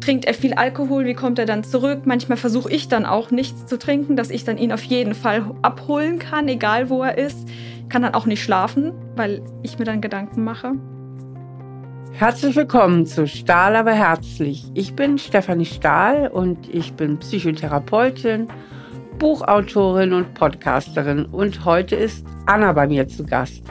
Trinkt er viel Alkohol, wie kommt er dann zurück? Manchmal versuche ich dann auch nichts zu trinken, dass ich dann ihn auf jeden Fall abholen kann, egal wo er ist. Kann dann auch nicht schlafen, weil ich mir dann Gedanken mache. Herzlich willkommen zu Stahl aber herzlich. Ich bin Stefanie Stahl und ich bin Psychotherapeutin, Buchautorin und Podcasterin und heute ist Anna bei mir zu Gast.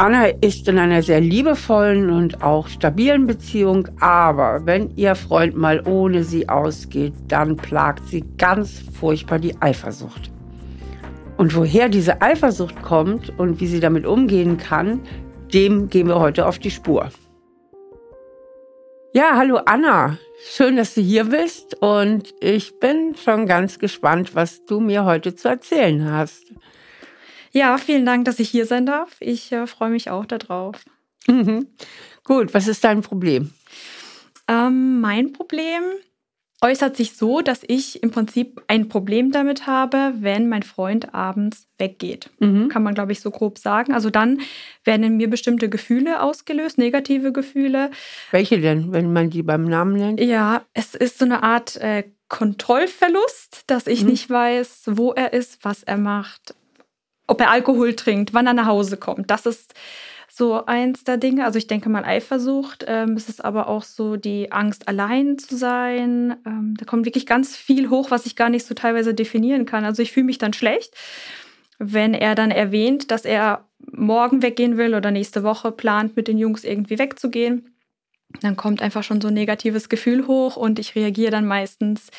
Anna ist in einer sehr liebevollen und auch stabilen Beziehung, aber wenn ihr Freund mal ohne sie ausgeht, dann plagt sie ganz furchtbar die Eifersucht. Und woher diese Eifersucht kommt und wie sie damit umgehen kann, dem gehen wir heute auf die Spur. Ja, hallo Anna. Schön, dass du hier bist und ich bin schon ganz gespannt, was du mir heute zu erzählen hast. Ja, vielen Dank, dass ich hier sein darf. Ich äh, freue mich auch darauf. Mhm. Gut, was ist dein Problem? Ähm, mein Problem äußert sich so, dass ich im Prinzip ein Problem damit habe, wenn mein Freund abends weggeht. Mhm. Kann man, glaube ich, so grob sagen. Also dann werden in mir bestimmte Gefühle ausgelöst, negative Gefühle. Welche denn, wenn man die beim Namen nennt? Ja, es ist so eine Art äh, Kontrollverlust, dass ich mhm. nicht weiß, wo er ist, was er macht, ob er Alkohol trinkt, wann er nach Hause kommt. Das ist so eins der Dinge. Also ich denke mal Eifersucht. Ähm, es ist aber auch so die Angst, allein zu sein. Ähm, da kommt wirklich ganz viel hoch, was ich gar nicht so teilweise definieren kann. Also ich fühle mich dann schlecht, wenn er dann erwähnt, dass er morgen weggehen will oder nächste Woche plant, mit den Jungs irgendwie wegzugehen. Dann kommt einfach schon so ein negatives Gefühl hoch und ich reagiere dann meistens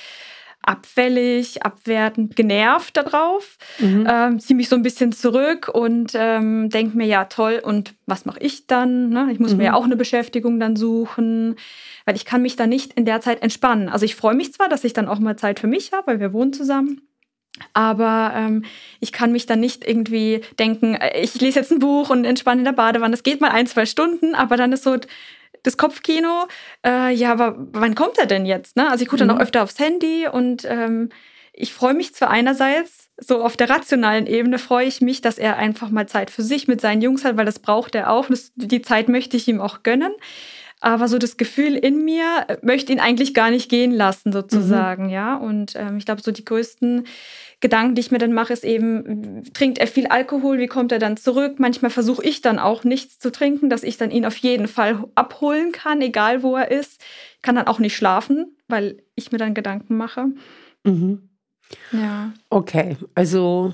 abfällig, abwertend, genervt darauf, mhm. ähm, ziehe mich so ein bisschen zurück und ähm, denke mir, ja toll, und was mache ich dann? Ne? Ich muss mhm. mir ja auch eine Beschäftigung dann suchen, weil ich kann mich dann nicht in der Zeit entspannen. Also ich freue mich zwar, dass ich dann auch mal Zeit für mich habe, weil wir wohnen zusammen. Aber ähm, ich kann mich dann nicht irgendwie denken, äh, ich lese jetzt ein Buch und entspanne in der Badewanne. Das geht mal ein, zwei Stunden, aber dann ist so, das Kopfkino, äh, ja, aber wann kommt er denn jetzt? Ne? Also ich gucke dann mhm. auch öfter aufs Handy und ähm, ich freue mich zwar einerseits, so auf der rationalen Ebene freue ich mich, dass er einfach mal Zeit für sich mit seinen Jungs hat, weil das braucht er auch. Das, die Zeit möchte ich ihm auch gönnen. Aber so das Gefühl in mir äh, möchte ihn eigentlich gar nicht gehen lassen, sozusagen, mhm. ja. Und ähm, ich glaube, so die größten Gedanken, die ich mir dann mache, ist eben, trinkt er viel Alkohol, wie kommt er dann zurück? Manchmal versuche ich dann auch nichts zu trinken, dass ich dann ihn auf jeden Fall abholen kann, egal wo er ist. Ich kann dann auch nicht schlafen, weil ich mir dann Gedanken mache. Mhm. Ja. Okay, also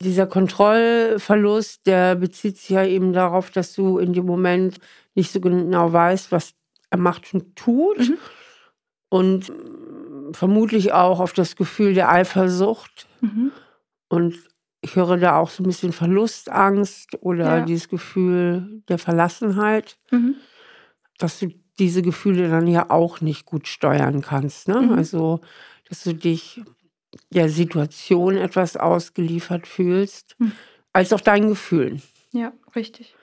dieser Kontrollverlust, der bezieht sich ja eben darauf, dass du in dem Moment nicht so genau weißt, was er macht und tut. Mhm. Und vermutlich auch auf das Gefühl der Eifersucht. Mhm. Und ich höre da auch so ein bisschen Verlustangst oder ja. dieses Gefühl der Verlassenheit, mhm. dass du diese Gefühle dann ja auch nicht gut steuern kannst. Ne? Mhm. Also, dass du dich der Situation etwas ausgeliefert fühlst, mhm. als auch deinen Gefühlen. Ja, richtig.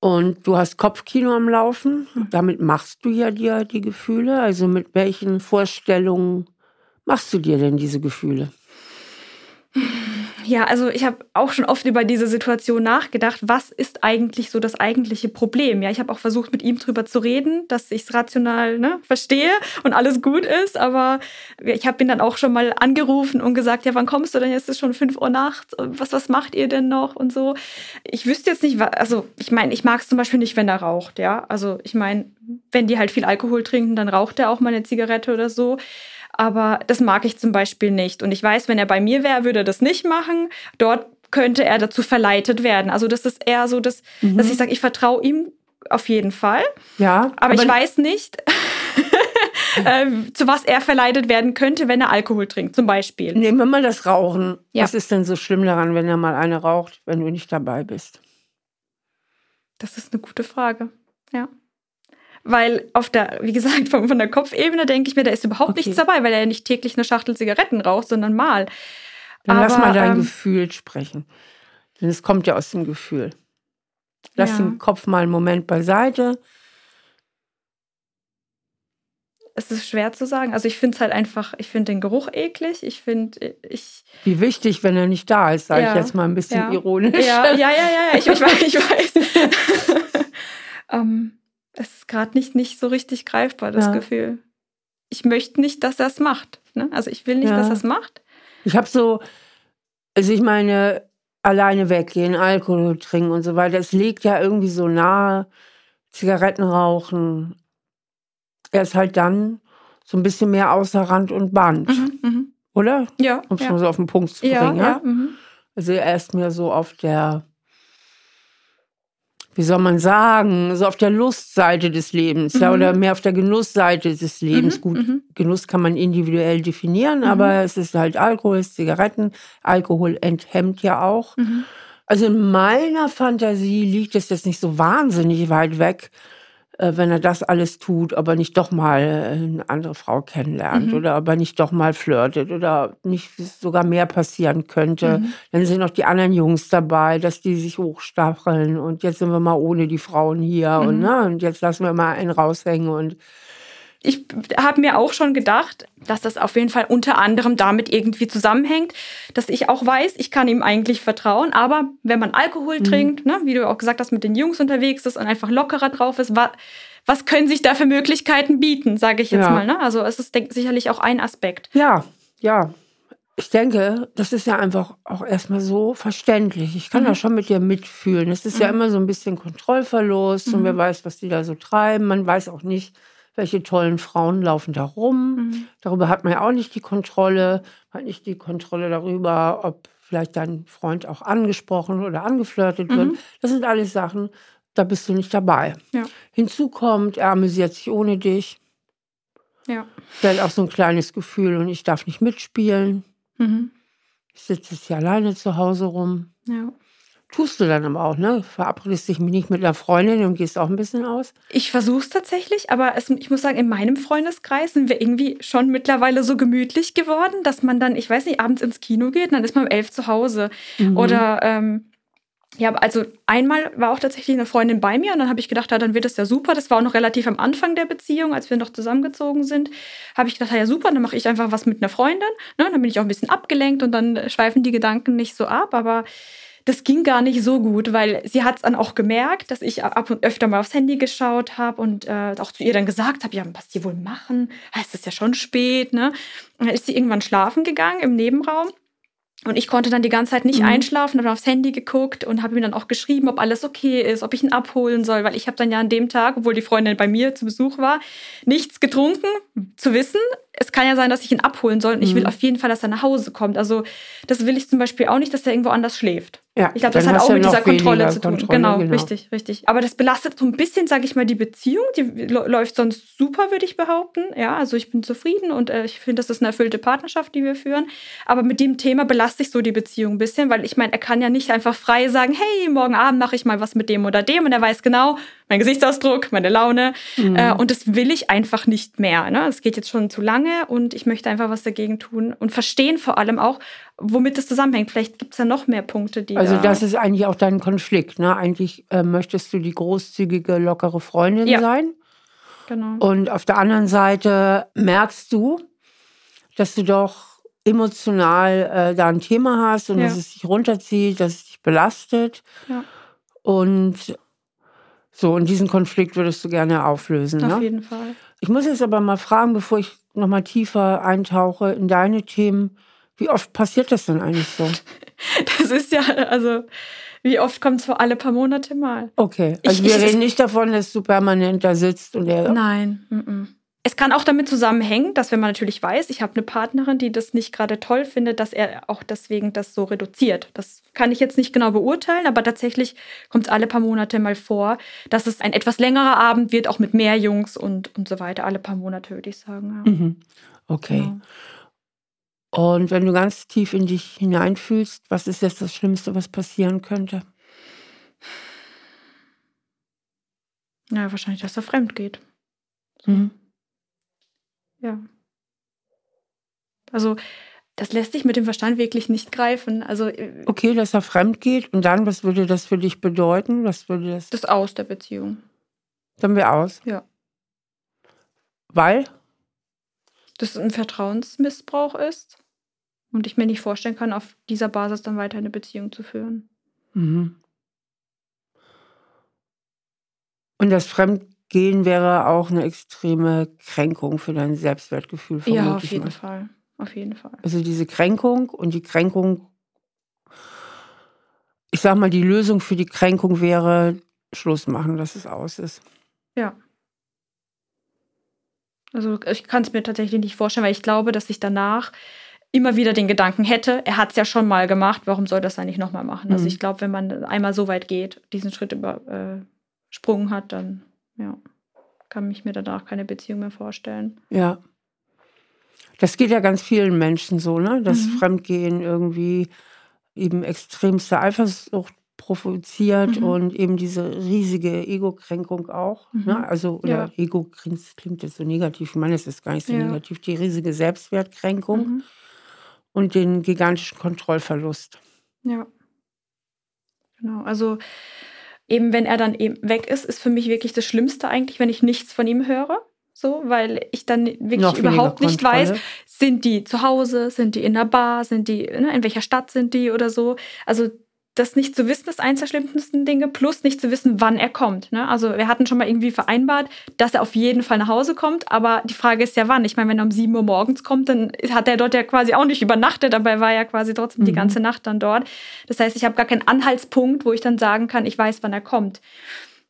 Und du hast Kopfkino am Laufen. Damit machst du ja dir die Gefühle. Also mit welchen Vorstellungen machst du dir denn diese Gefühle? Ja, also ich habe auch schon oft über diese Situation nachgedacht. Was ist eigentlich so das eigentliche Problem? Ja, ich habe auch versucht, mit ihm drüber zu reden, dass ich es rational ne, verstehe und alles gut ist. Aber ich habe ihn dann auch schon mal angerufen und gesagt, ja, wann kommst du denn? Jetzt ist schon 5 Uhr nachts. Was, was macht ihr denn noch? Und so. Ich wüsste jetzt nicht, also ich meine, ich mag es zum Beispiel nicht, wenn er raucht. Ja, also ich meine, wenn die halt viel Alkohol trinken, dann raucht er auch mal eine Zigarette oder so aber das mag ich zum Beispiel nicht. Und ich weiß, wenn er bei mir wäre, würde er das nicht machen. Dort könnte er dazu verleitet werden. Also das ist eher so, dass, mhm. dass ich sage, ich vertraue ihm auf jeden Fall. Ja. Aber, aber ich weiß nicht, äh, zu was er verleitet werden könnte, wenn er Alkohol trinkt, zum Beispiel. Nehmen wir mal das Rauchen. Ja. Was ist denn so schlimm daran, wenn er mal eine raucht, wenn du nicht dabei bist? Das ist eine gute Frage. Ja. Weil auf der, wie gesagt, von, von der Kopfebene denke ich mir, da ist überhaupt okay. nichts dabei, weil er nicht täglich eine Schachtel Zigaretten raucht, sondern mal. Dann Aber, lass mal dein ähm, Gefühl sprechen. Denn es kommt ja aus dem Gefühl. Lass ja. den Kopf mal einen Moment beiseite. Es ist schwer zu sagen. Also ich finde es halt einfach, ich finde den Geruch eklig. Ich finde, ich. Wie wichtig, wenn er nicht da ist, sage ja. ich jetzt mal ein bisschen ja. ironisch. Ja, ja, ja, ja, ich, ich weiß. Ich weiß. um, ähm, es ist gerade nicht, nicht so richtig greifbar, das ja. Gefühl. Ich möchte nicht, dass er es macht. Ne? Also ich will nicht, ja. dass er es macht. Ich habe so, also ich meine, alleine weggehen, Alkohol trinken und so weiter, es liegt ja irgendwie so nahe, Zigaretten rauchen. Er ist halt dann so ein bisschen mehr außer Rand und Band. Mhm, mh. Oder? Ja. Um es ja. mal so auf den Punkt zu bringen. Ja, ja? Mhm. Also er ist mir so auf der wie soll man sagen, so auf der Lustseite des Lebens, mhm. ja, oder mehr auf der Genussseite des Lebens. Mhm. Gut, mhm. Genuss kann man individuell definieren, mhm. aber es ist halt Alkohol, es ist Zigaretten. Alkohol enthemmt ja auch. Mhm. Also in meiner Fantasie liegt es jetzt nicht so wahnsinnig weit weg, wenn er das alles tut, aber nicht doch mal eine andere Frau kennenlernt mhm. oder aber nicht doch mal flirtet oder nicht sogar mehr passieren könnte. Mhm. Dann sind noch die anderen Jungs dabei, dass die sich hochstacheln und jetzt sind wir mal ohne die Frauen hier mhm. und, ne, und jetzt lassen wir mal einen raushängen und ich habe mir auch schon gedacht, dass das auf jeden Fall unter anderem damit irgendwie zusammenhängt, dass ich auch weiß, ich kann ihm eigentlich vertrauen. Aber wenn man Alkohol mhm. trinkt, ne, wie du auch gesagt hast, mit den Jungs unterwegs ist und einfach lockerer drauf ist, wa was können sich da für Möglichkeiten bieten, sage ich jetzt ja. mal. Ne? Also es ist denk, sicherlich auch ein Aspekt. Ja, ja. Ich denke, das ist ja einfach auch erstmal so verständlich. Ich kann mhm. da schon mit dir mitfühlen. Es ist mhm. ja immer so ein bisschen Kontrollverlust und wer mhm. weiß, was die da so treiben. Man weiß auch nicht, welche tollen Frauen laufen da rum. Mhm. Darüber hat man ja auch nicht die Kontrolle. Man hat nicht die Kontrolle darüber, ob vielleicht dein Freund auch angesprochen oder angeflirtet wird. Mhm. Das sind alles Sachen, da bist du nicht dabei. Ja. Hinzu kommt, er amüsiert sich ohne dich. Ja. Hat auch so ein kleines Gefühl und ich darf nicht mitspielen. Mhm. Ich sitze jetzt hier alleine zu Hause rum. Ja. Tust du dann aber auch, ne? Verabredest dich nicht mit einer Freundin und gehst auch ein bisschen aus? Ich versuche es tatsächlich, aber es, ich muss sagen, in meinem Freundeskreis sind wir irgendwie schon mittlerweile so gemütlich geworden, dass man dann, ich weiß nicht, abends ins Kino geht und dann ist man um elf zu Hause. Mhm. Oder ähm, ja, also einmal war auch tatsächlich eine Freundin bei mir und dann habe ich gedacht, ja, dann wird das ja super. Das war auch noch relativ am Anfang der Beziehung, als wir noch zusammengezogen sind. Habe ich gedacht, ja super, dann mache ich einfach was mit einer Freundin. Ne? Dann bin ich auch ein bisschen abgelenkt und dann schweifen die Gedanken nicht so ab. Aber das ging gar nicht so gut, weil sie hat es dann auch gemerkt, dass ich ab und öfter mal aufs Handy geschaut habe und äh, auch zu ihr dann gesagt habe, ja, was die wohl machen? Heißt es ja schon spät, ne? Und dann ist sie irgendwann schlafen gegangen im Nebenraum. Und ich konnte dann die ganze Zeit nicht mhm. einschlafen, habe aufs Handy geguckt und habe ihm dann auch geschrieben, ob alles okay ist, ob ich ihn abholen soll, weil ich habe dann ja an dem Tag, obwohl die Freundin bei mir zu Besuch war, nichts getrunken, zu wissen, es kann ja sein, dass ich ihn abholen soll und ich will mhm. auf jeden Fall, dass er nach Hause kommt. Also das will ich zum Beispiel auch nicht, dass er irgendwo anders schläft. Ja, ich glaube, das hat auch mit dieser Kontrolle zu tun. Kontrolle, genau, genau, richtig, richtig. Aber das belastet so ein bisschen, sage ich mal, die Beziehung. Die läuft sonst super, würde ich behaupten. Ja, also ich bin zufrieden und äh, ich finde, das ist eine erfüllte Partnerschaft, die wir führen. Aber mit dem Thema belaste ich so die Beziehung ein bisschen, weil ich meine, er kann ja nicht einfach frei sagen, hey, morgen Abend mache ich mal was mit dem oder dem und er weiß genau, mein Gesichtsausdruck, meine Laune. Mhm. Äh, und das will ich einfach nicht mehr. Ne? Es geht jetzt schon zu lange und ich möchte einfach was dagegen tun und verstehen vor allem auch, womit es zusammenhängt. Vielleicht gibt es ja noch mehr Punkte, die. Also, da das ist eigentlich auch dein Konflikt. Ne? Eigentlich äh, möchtest du die großzügige, lockere Freundin ja. sein. Genau. Und auf der anderen Seite merkst du, dass du doch emotional äh, da ein Thema hast und ja. dass es dich runterzieht, dass es dich belastet. Ja. Und so, und diesen Konflikt würdest du gerne auflösen. Auf ne? jeden Fall. Ich muss jetzt aber mal fragen, bevor ich nochmal tiefer eintauche in deine Themen. Wie oft passiert das denn eigentlich so? Das ist ja, also, wie oft kommt es vor alle paar Monate mal? Okay, also ich, wir ich, reden nicht davon, dass du permanent da sitzt und der. Nein. Mm -mm. Es kann auch damit zusammenhängen, dass wenn man natürlich weiß, ich habe eine Partnerin, die das nicht gerade toll findet, dass er auch deswegen das so reduziert. Das kann ich jetzt nicht genau beurteilen, aber tatsächlich kommt es alle paar Monate mal vor, dass es ein etwas längerer Abend wird, auch mit mehr Jungs und, und so weiter. Alle paar Monate würde ich sagen. Ja. Mhm. Okay. Genau. Und wenn du ganz tief in dich hineinfühlst, was ist jetzt das Schlimmste, was passieren könnte? Ja, wahrscheinlich, dass er fremd geht. Mhm. Ja. Also, das lässt sich mit dem Verstand wirklich nicht greifen. Also, äh, okay, dass er fremd geht. Und dann, was würde das für dich bedeuten? Was würde das? Das Aus der Beziehung. Dann wir aus? Ja. Weil? Das ein Vertrauensmissbrauch ist und ich mir nicht vorstellen kann, auf dieser Basis dann weiter eine Beziehung zu führen. Mhm. Und das Fremd gehen wäre auch eine extreme Kränkung für dein Selbstwertgefühl. Ja, auf jeden mal. Fall. Auf jeden Fall. Also diese Kränkung und die Kränkung, ich sag mal, die Lösung für die Kränkung wäre Schluss machen, dass es aus ist. Ja. Also ich kann es mir tatsächlich nicht vorstellen, weil ich glaube, dass ich danach immer wieder den Gedanken hätte, er hat es ja schon mal gemacht, warum soll das dann nicht nochmal machen? Also, mhm. Also ich glaube, wenn man einmal so weit geht, diesen Schritt übersprungen äh, hat, dann ja, kann ich mir danach keine Beziehung mehr vorstellen. Ja. Das geht ja ganz vielen Menschen so, ne? Dass mhm. Fremdgehen irgendwie eben extremste Eifersucht provoziert mhm. und eben diese riesige Ego-Kränkung auch. Mhm. Ne? Also, oder ja. Ego klingt jetzt so negativ, ich meine, es ist gar nicht so ja. negativ, die riesige Selbstwertkränkung mhm. und den gigantischen Kontrollverlust. Ja. Genau. Also eben wenn er dann eben weg ist, ist für mich wirklich das Schlimmste eigentlich, wenn ich nichts von ihm höre. So, weil ich dann wirklich Noch überhaupt nicht weiß, sind die zu Hause, sind die in der Bar, sind die, ne, in welcher Stadt sind die oder so. Also das nicht zu wissen ist eins der schlimmsten Dinge, plus nicht zu wissen, wann er kommt. Ne? Also wir hatten schon mal irgendwie vereinbart, dass er auf jeden Fall nach Hause kommt, aber die Frage ist ja wann. Ich meine, wenn er um 7 Uhr morgens kommt, dann hat er dort ja quasi auch nicht übernachtet, aber er war ja quasi trotzdem mhm. die ganze Nacht dann dort. Das heißt, ich habe gar keinen Anhaltspunkt, wo ich dann sagen kann, ich weiß, wann er kommt.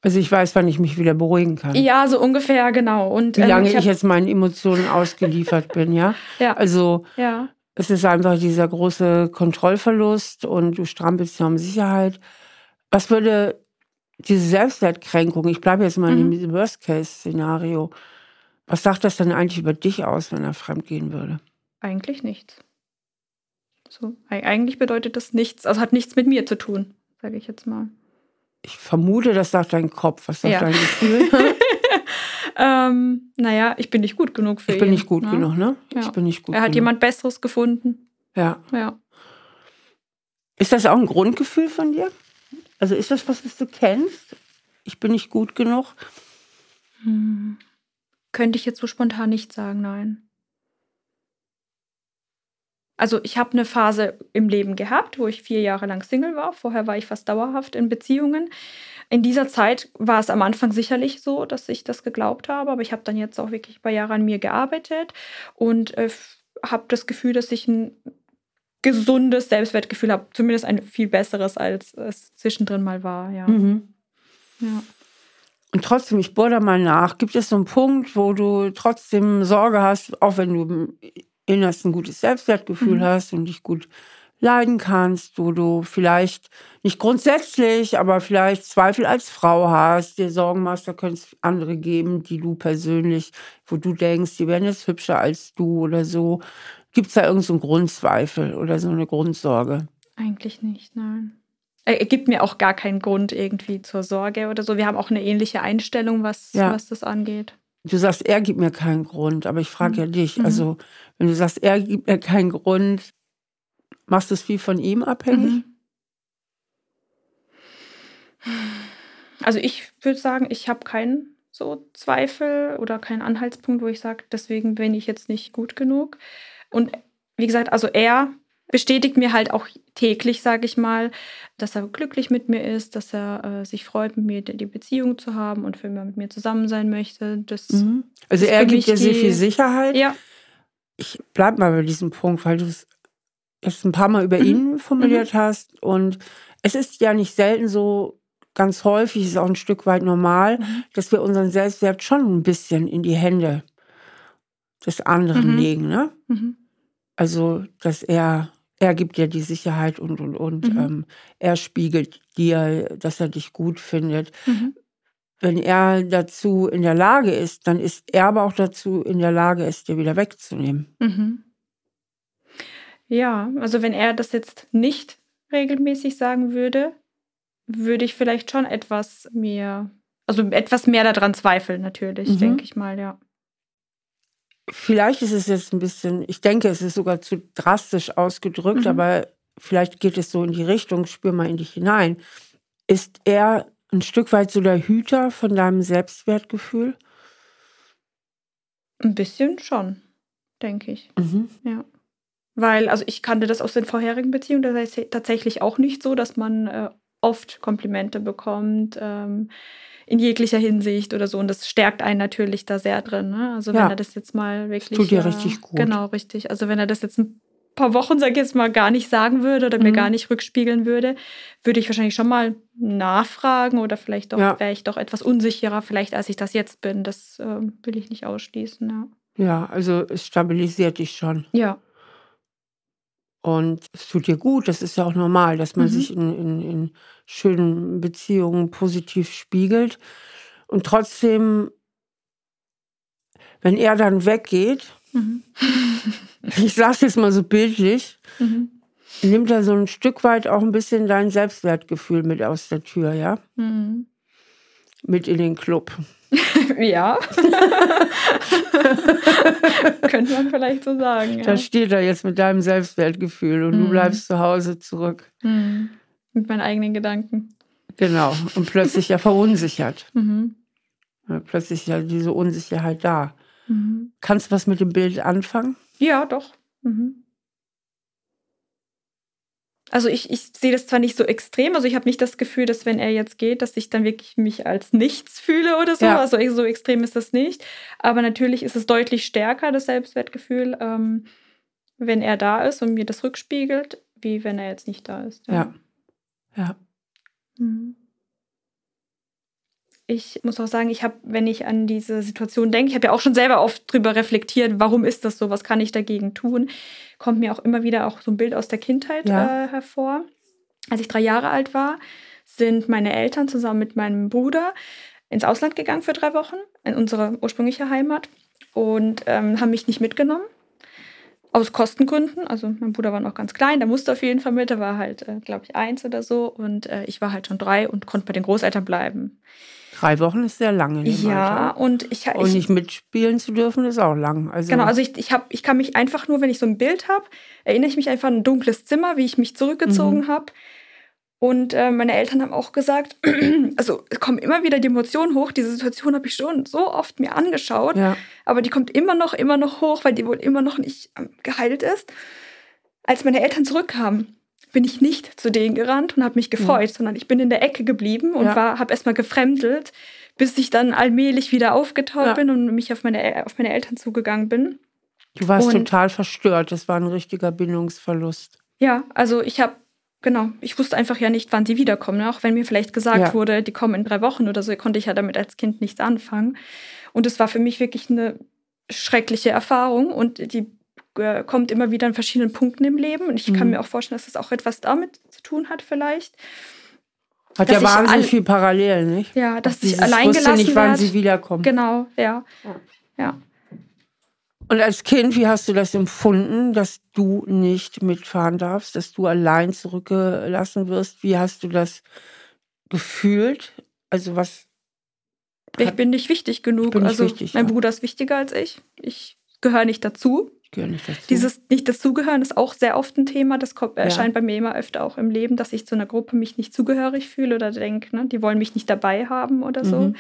Also ich weiß, wann ich mich wieder beruhigen kann. Ja, so ungefähr, genau. Und, Wie lange ähm, ich, ich jetzt meinen Emotionen ausgeliefert bin, ja. ja. Also ja. Es ist einfach dieser große Kontrollverlust und du strampelst ja um Sicherheit. Was würde diese Selbstwertkränkung, ich bleibe jetzt mal mhm. in diesem Worst-Case-Szenario, was sagt das denn eigentlich über dich aus, wenn er fremdgehen würde? Eigentlich nichts. So, eigentlich bedeutet das nichts, also hat nichts mit mir zu tun, sage ich jetzt mal. Ich vermute, das sagt dein Kopf. Was sagt ja. dein Gefühl? Ähm, naja, ich bin nicht gut genug für ihn. Ich bin nicht gut ne? genug, ne? Ja. Ich bin nicht gut Er hat genug. jemand Besseres gefunden. Ja. Ja. Ist das auch ein Grundgefühl von dir? Also ist das was, was du kennst? Ich bin nicht gut genug? Hm. Könnte ich jetzt so spontan nicht sagen, nein. Also ich habe eine Phase im Leben gehabt, wo ich vier Jahre lang Single war. Vorher war ich fast dauerhaft in Beziehungen. In dieser Zeit war es am Anfang sicherlich so, dass ich das geglaubt habe, aber ich habe dann jetzt auch wirklich ein paar Jahre an mir gearbeitet und äh, habe das Gefühl, dass ich ein gesundes Selbstwertgefühl habe, zumindest ein viel besseres, als es zwischendrin mal war. Ja. Mhm. ja. Und trotzdem, ich bohre da mal nach, gibt es so einen Punkt, wo du trotzdem Sorge hast, auch wenn du innerst ein gutes Selbstwertgefühl mhm. hast und dich gut leiden kannst, wo du vielleicht nicht grundsätzlich, aber vielleicht Zweifel als Frau hast, dir Sorgen machst, da könnte es andere geben, die du persönlich, wo du denkst, die wären jetzt hübscher als du oder so. Gibt es da irgendeinen so Grundzweifel oder so eine Grundsorge? Eigentlich nicht, nein. Er gibt mir auch gar keinen Grund irgendwie zur Sorge oder so. Wir haben auch eine ähnliche Einstellung, was, ja. was das angeht. Du sagst, er gibt mir keinen Grund, aber ich frage mhm. ja dich. Mhm. Also, wenn du sagst, er gibt mir keinen Grund, machst du es viel von ihm abhängig? Mhm. Also, ich würde sagen, ich habe keinen so Zweifel oder keinen Anhaltspunkt, wo ich sage, deswegen bin ich jetzt nicht gut genug. Und wie gesagt, also er bestätigt mir halt auch täglich, sage ich mal, dass er glücklich mit mir ist, dass er äh, sich freut, mit mir die Beziehung zu haben und für immer mit mir zusammen sein möchte. Das mhm. Also er gibt dir sehr viel Sicherheit. Ja. Ich bleib mal bei diesem Punkt, weil du es jetzt ein paar Mal über mhm. ihn formuliert mhm. hast. Und es ist ja nicht selten so, ganz häufig ist auch ein Stück weit normal, mhm. dass wir unseren Selbstwert schon ein bisschen in die Hände des anderen mhm. legen. Ne? Mhm. Also, dass er er gibt dir die Sicherheit und, und, und. Mhm. Ähm, er spiegelt dir, dass er dich gut findet. Mhm. Wenn er dazu in der Lage ist, dann ist er aber auch dazu in der Lage, es dir wieder wegzunehmen. Mhm. Ja, also wenn er das jetzt nicht regelmäßig sagen würde, würde ich vielleicht schon etwas mehr, also etwas mehr daran zweifeln, natürlich, mhm. denke ich mal, ja vielleicht ist es jetzt ein bisschen, ich denke, es ist sogar zu drastisch ausgedrückt, mhm. aber vielleicht geht es so in die Richtung, spür mal in dich hinein. Ist er ein Stück weit so der Hüter von deinem Selbstwertgefühl? Ein bisschen schon, denke ich. Mhm. Ja. Weil, also ich kannte das aus den vorherigen Beziehungen, das heißt tatsächlich auch nicht so, dass man äh, oft Komplimente bekommt. Ähm, in jeglicher Hinsicht oder so. Und das stärkt einen natürlich da sehr drin. Ne? Also wenn ja. er das jetzt mal wirklich. Tut dir richtig gut. Genau, richtig. Also wenn er das jetzt ein paar Wochen, sag ich jetzt mal, gar nicht sagen würde oder mhm. mir gar nicht rückspiegeln würde, würde ich wahrscheinlich schon mal nachfragen oder vielleicht doch, ja. wäre ich doch etwas unsicherer, vielleicht als ich das jetzt bin. Das äh, will ich nicht ausschließen, ja. Ja, also es stabilisiert dich schon. Ja. Und es tut dir gut, das ist ja auch normal, dass man mhm. sich in, in, in schönen Beziehungen positiv spiegelt. Und trotzdem, wenn er dann weggeht, mhm. ich sag's jetzt mal so bildlich, mhm. nimmt er so ein Stück weit auch ein bisschen dein Selbstwertgefühl mit aus der Tür, ja? Mhm. Mit in den Club. ja. Könnte man vielleicht so sagen. Ja. Da steht er jetzt mit deinem Selbstwertgefühl und mhm. du bleibst zu Hause zurück. Mhm. Mit meinen eigenen Gedanken. Genau. Und plötzlich ja verunsichert. Mhm. Ja, plötzlich ja diese Unsicherheit da. Mhm. Kannst du was mit dem Bild anfangen? Ja, doch. Mhm. Also ich, ich sehe das zwar nicht so extrem, also ich habe nicht das Gefühl, dass wenn er jetzt geht, dass ich dann wirklich mich als nichts fühle oder so. Ja. Also so extrem ist das nicht. Aber natürlich ist es deutlich stärker, das Selbstwertgefühl, ähm, wenn er da ist und mir das rückspiegelt, wie wenn er jetzt nicht da ist. Ja. Ja. ja. Mhm ich muss auch sagen, ich habe, wenn ich an diese Situation denke, ich habe ja auch schon selber oft drüber reflektiert, warum ist das so, was kann ich dagegen tun, kommt mir auch immer wieder auch so ein Bild aus der Kindheit ja. äh, hervor. Als ich drei Jahre alt war, sind meine Eltern zusammen mit meinem Bruder ins Ausland gegangen für drei Wochen, in unsere ursprüngliche Heimat und ähm, haben mich nicht mitgenommen. Aus Kostengründen. Also mein Bruder war noch ganz klein, der musste auf jeden Fall mit. Der war halt, äh, glaube ich, eins oder so. Und äh, ich war halt schon drei und konnte bei den Großeltern bleiben. Drei Wochen ist sehr lange. Ja, Alter. und ich Und nicht mitspielen zu dürfen, ist auch lang. Also genau, also ich, ich, hab, ich kann mich einfach nur, wenn ich so ein Bild habe, erinnere ich mich einfach an ein dunkles Zimmer, wie ich mich zurückgezogen mhm. habe. Und äh, meine Eltern haben auch gesagt, also es kommen immer wieder die Emotionen hoch. Diese Situation habe ich schon so oft mir angeschaut, ja. aber die kommt immer noch, immer noch hoch, weil die wohl immer noch nicht ähm, geheilt ist. Als meine Eltern zurückkamen, bin ich nicht zu denen gerannt und habe mich gefreut, ja. sondern ich bin in der Ecke geblieben und ja. habe erstmal gefremdelt, bis ich dann allmählich wieder aufgetaucht ja. bin und mich auf meine, auf meine Eltern zugegangen bin. Du warst und, total verstört. Das war ein richtiger Bindungsverlust. Ja, also ich habe, genau, ich wusste einfach ja nicht, wann sie wiederkommen. Ne? Auch wenn mir vielleicht gesagt wurde, die kommen in drei Wochen oder so, konnte ich ja damit als Kind nichts anfangen. Und es war für mich wirklich eine schreckliche Erfahrung und die kommt immer wieder an verschiedenen Punkten im Leben. Und ich mhm. kann mir auch vorstellen, dass es das auch etwas damit zu tun hat, vielleicht. Hat ja wahnsinnig viel parallel, nicht? Ja, dass ich allein gelassen nicht, wann sie wiederkommt. Genau, ja. ja. ja. Und als Kind, wie hast du das empfunden, dass du nicht mitfahren darfst, dass du allein zurückgelassen wirst? Wie hast du das gefühlt? Also was? Ich bin nicht wichtig genug. Nicht also wichtig, mein ja. Bruder ist wichtiger als ich. Ich gehöre nicht dazu. Gehöre nicht dazu. Dieses nicht dazugehören ist auch sehr oft ein Thema. Das kommt, ja. erscheint bei mir immer öfter auch im Leben, dass ich zu einer Gruppe mich nicht zugehörig fühle oder denke, ne, die wollen mich nicht dabei haben oder so. Mhm.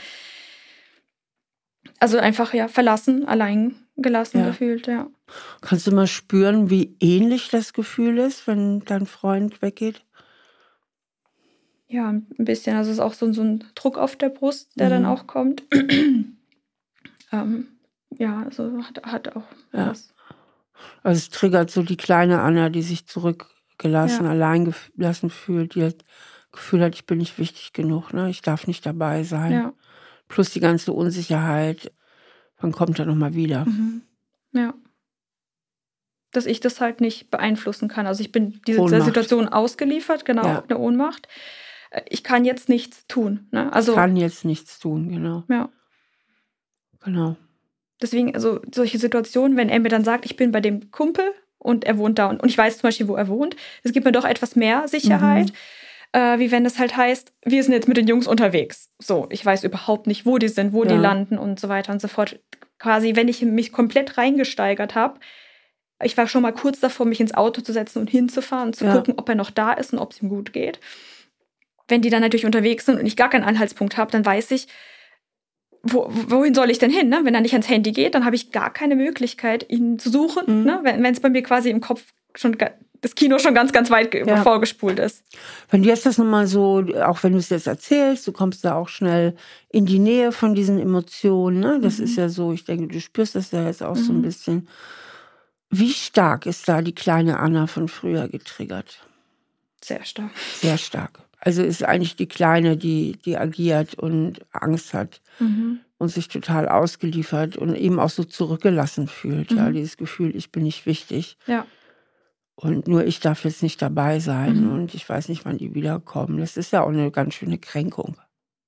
Also einfach ja verlassen, allein gelassen ja. gefühlt, ja. Kannst du mal spüren, wie ähnlich das Gefühl ist, wenn dein Freund weggeht? Ja, ein bisschen. Also es ist auch so, so ein Druck auf der Brust, der mhm. dann auch kommt. ähm, ja, also hat, hat auch ja. was. Also es triggert so die kleine Anna, die sich zurückgelassen, ja. allein gelassen fühlt, die das Gefühl hat, ich bin nicht wichtig genug, ne? ich darf nicht dabei sein. Ja. Plus die ganze Unsicherheit, wann kommt er nochmal wieder? Mhm. Ja. Dass ich das halt nicht beeinflussen kann. Also ich bin dieser Ohnmacht. Situation ausgeliefert, genau, ja. eine Ohnmacht. Äh, ich kann jetzt nichts tun. Ne? Also, ich kann jetzt nichts tun, genau. Ja. Genau. Deswegen, also solche Situationen, wenn er mir dann sagt, ich bin bei dem Kumpel und er wohnt da und, und ich weiß zum Beispiel, wo er wohnt, es gibt mir doch etwas mehr Sicherheit. Mhm. Äh, wie wenn es halt heißt, wir sind jetzt mit den Jungs unterwegs. So, ich weiß überhaupt nicht, wo die sind, wo ja. die landen und so weiter und so fort. Quasi, wenn ich mich komplett reingesteigert habe, ich war schon mal kurz davor, mich ins Auto zu setzen und hinzufahren und zu ja. gucken, ob er noch da ist und ob es ihm gut geht. Wenn die dann natürlich unterwegs sind und ich gar keinen Anhaltspunkt habe, dann weiß ich, wo, wohin soll ich denn hin? Ne? Wenn er nicht ans Handy geht, dann habe ich gar keine Möglichkeit, ihn zu suchen. Mhm. Ne? Wenn es bei mir quasi im Kopf schon das Kino schon ganz, ganz weit ja. vorgespult ist. Wenn du jetzt das nochmal so, auch wenn du es jetzt erzählst, du kommst da auch schnell in die Nähe von diesen Emotionen. Ne? Das mhm. ist ja so, ich denke, du spürst das ja jetzt auch mhm. so ein mhm. bisschen. Wie stark ist da die kleine Anna von früher getriggert? Sehr stark. Sehr stark. Also ist eigentlich die Kleine, die, die agiert und Angst hat mhm. und sich total ausgeliefert und eben auch so zurückgelassen fühlt. Mhm. Ja, dieses Gefühl, ich bin nicht wichtig. Ja. Und nur ich darf jetzt nicht dabei sein mhm. und ich weiß nicht, wann die wiederkommen. Das ist ja auch eine ganz schöne Kränkung.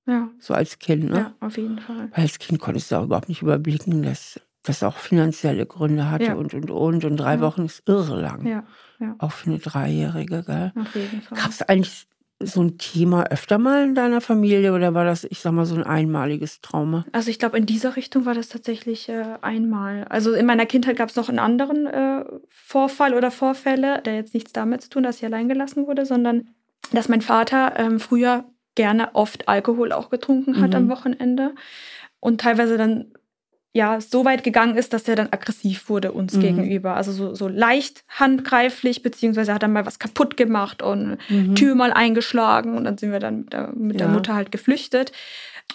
Ja. So als Kind, ne? Ja, auf jeden Fall. Weil als Kind konntest du auch überhaupt nicht überblicken, dass das auch finanzielle Gründe hatte ja. und und und. Und drei ja. Wochen ist irre lang. Ja. ja. Auch für eine Dreijährige, gell? Auf jeden Fall. Gab es eigentlich so ein Thema öfter mal in deiner Familie oder war das, ich sag mal, so ein einmaliges Trauma? Also ich glaube, in dieser Richtung war das tatsächlich äh, einmal. Also in meiner Kindheit gab es noch einen anderen äh, Vorfall oder Vorfälle, der jetzt nichts damit zu tun, dass ich allein gelassen wurde, sondern dass mein Vater ähm, früher gerne oft Alkohol auch getrunken hat mhm. am Wochenende und teilweise dann ja so weit gegangen ist, dass er dann aggressiv wurde uns mhm. gegenüber. Also so, so leicht handgreiflich, beziehungsweise hat er mal was kaputt gemacht und mhm. Tür mal eingeschlagen und dann sind wir dann mit der, mit ja. der Mutter halt geflüchtet.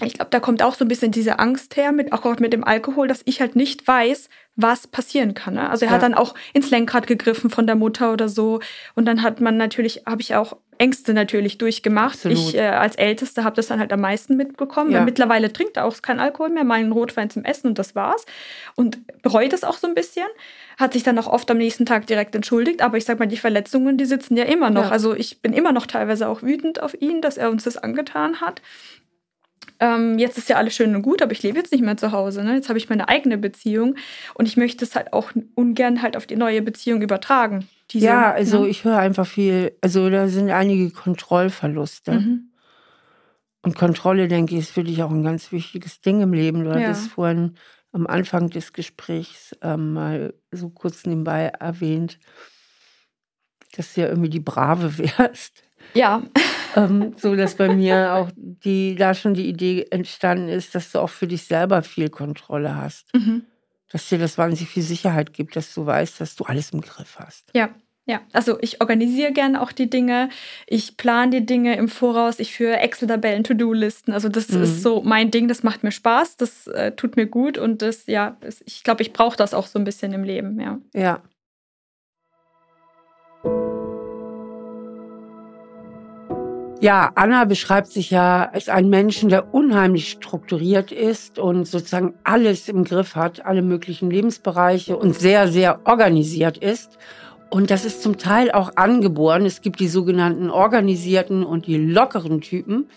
Ich glaube, da kommt auch so ein bisschen diese Angst her, mit, auch mit dem Alkohol, dass ich halt nicht weiß, was passieren kann. Ne? Also er ja. hat dann auch ins Lenkrad gegriffen von der Mutter oder so. Und dann hat man natürlich, habe ich auch Ängste natürlich durchgemacht. Absolut. Ich äh, als Älteste habe das dann halt am meisten mitbekommen. Ja. Mittlerweile trinkt er auch kein Alkohol mehr, mal einen Rotwein zum Essen und das war's. Und bereut es auch so ein bisschen. Hat sich dann auch oft am nächsten Tag direkt entschuldigt. Aber ich sag mal, die Verletzungen, die sitzen ja immer noch. Ja. Also ich bin immer noch teilweise auch wütend auf ihn, dass er uns das angetan hat ähm, jetzt ist ja alles schön und gut, aber ich lebe jetzt nicht mehr zu Hause. Ne? Jetzt habe ich meine eigene Beziehung und ich möchte es halt auch ungern halt auf die neue Beziehung übertragen. Diese, ja, also ne? ich höre einfach viel, also da sind einige Kontrollverluste. Mhm. Und Kontrolle, denke ich, ist für dich auch ein ganz wichtiges Ding im Leben. Du ja. hattest vorhin am Anfang des Gesprächs ähm, mal so kurz nebenbei erwähnt, dass du ja irgendwie die Brave wärst. Ja. ähm, so dass bei mir auch die, da schon die Idee entstanden ist, dass du auch für dich selber viel Kontrolle hast. Mhm. Dass dir das wahnsinnig viel Sicherheit gibt, dass du weißt, dass du alles im Griff hast. Ja. Ja, also ich organisiere gerne auch die Dinge, ich plane die Dinge im Voraus, ich führe Excel-Tabellen, To-Do-Listen. Also das mhm. ist so mein Ding, das macht mir Spaß, das äh, tut mir gut und das, ja, das, ich glaube, ich brauche das auch so ein bisschen im Leben, ja. Ja, Ja, Anna beschreibt sich ja als einen Menschen, der unheimlich strukturiert ist und sozusagen alles im Griff hat, alle möglichen Lebensbereiche und sehr, sehr organisiert ist. Und das ist zum Teil auch angeboren. Es gibt die sogenannten organisierten und die lockeren Typen.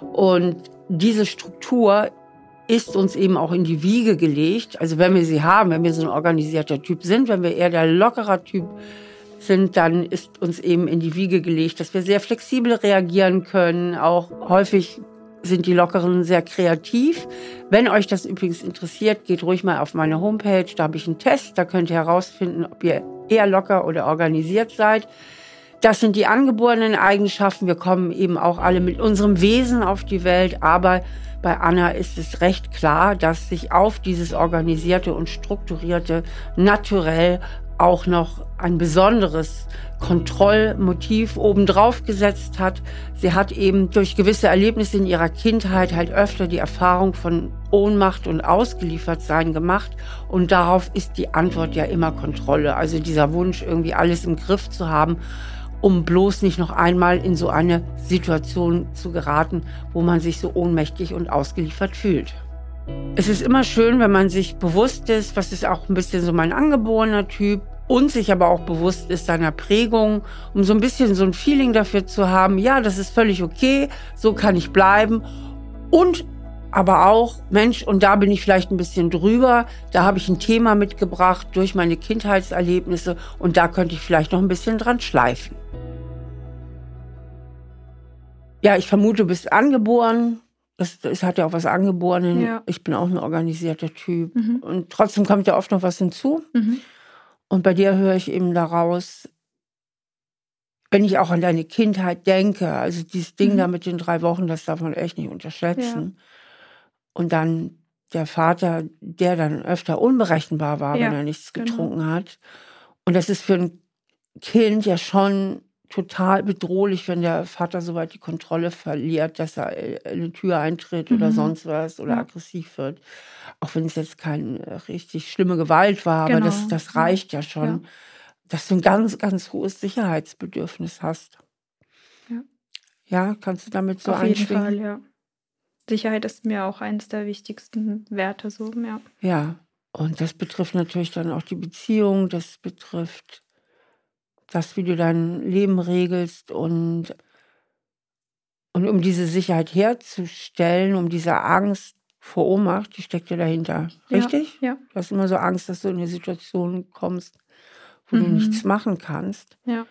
Und diese Struktur ist uns eben auch in die Wiege gelegt. Also wenn wir sie haben, wenn wir so ein organisierter Typ sind, wenn wir eher der lockerer Typ sind, dann ist uns eben in die Wiege gelegt, dass wir sehr flexibel reagieren können. Auch häufig sind die Lockeren sehr kreativ. Wenn euch das übrigens interessiert, geht ruhig mal auf meine Homepage. Da habe ich einen Test. Da könnt ihr herausfinden, ob ihr eher locker oder organisiert seid. Das sind die angeborenen Eigenschaften. Wir kommen eben auch alle mit unserem Wesen auf die Welt. Aber bei Anna ist es recht klar, dass sich auf dieses organisierte und strukturierte naturell auch noch ein besonderes Kontrollmotiv obendrauf gesetzt hat. Sie hat eben durch gewisse Erlebnisse in ihrer Kindheit halt öfter die Erfahrung von Ohnmacht und Ausgeliefertsein gemacht. Und darauf ist die Antwort ja immer Kontrolle. Also dieser Wunsch, irgendwie alles im Griff zu haben, um bloß nicht noch einmal in so eine Situation zu geraten, wo man sich so ohnmächtig und ausgeliefert fühlt. Es ist immer schön, wenn man sich bewusst ist, was ist auch ein bisschen so mein angeborener Typ und sich aber auch bewusst ist seiner Prägung, um so ein bisschen so ein Feeling dafür zu haben, ja, das ist völlig okay, so kann ich bleiben. Und aber auch, Mensch, und da bin ich vielleicht ein bisschen drüber, da habe ich ein Thema mitgebracht durch meine Kindheitserlebnisse und da könnte ich vielleicht noch ein bisschen dran schleifen. Ja, ich vermute, du bist angeboren, es, es hat ja auch was angeboren. Ja. Ich bin auch ein organisierter Typ. Mhm. Und trotzdem kommt ja oft noch was hinzu. Mhm. Und bei dir höre ich eben daraus, wenn ich auch an deine Kindheit denke, also dieses Ding mhm. da mit den drei Wochen, das darf man echt nicht unterschätzen. Ja. Und dann der Vater, der dann öfter unberechenbar war, ja, wenn er nichts genau. getrunken hat. Und das ist für ein Kind ja schon total bedrohlich, wenn der Vater soweit die Kontrolle verliert, dass er in eine Tür eintritt oder Mhm. sonst was oder Ja. aggressiv wird. Auch wenn es jetzt keine richtig schlimme Gewalt war, aber das, Genau, das ja. reicht ja schon, dass du ein ganz, ganz hohes Sicherheitsbedürfnis hast. Ja. Ja, kannst du damit so Auf jeden einschwingen? Fall, ja. Sicherheit ist mir auch eines der wichtigsten Werte, so, ja. Ja, und das betrifft natürlich dann auch die Beziehung, das betrifft das, wie du dein Leben regelst und, und um diese Sicherheit herzustellen, um diese Angst vor Ohnmacht, die steckt ja dahinter. Ja, Richtig? Ja, Du hast immer so Angst, dass du in eine Situation kommst, wo du Mhm. nichts machen kannst. ja.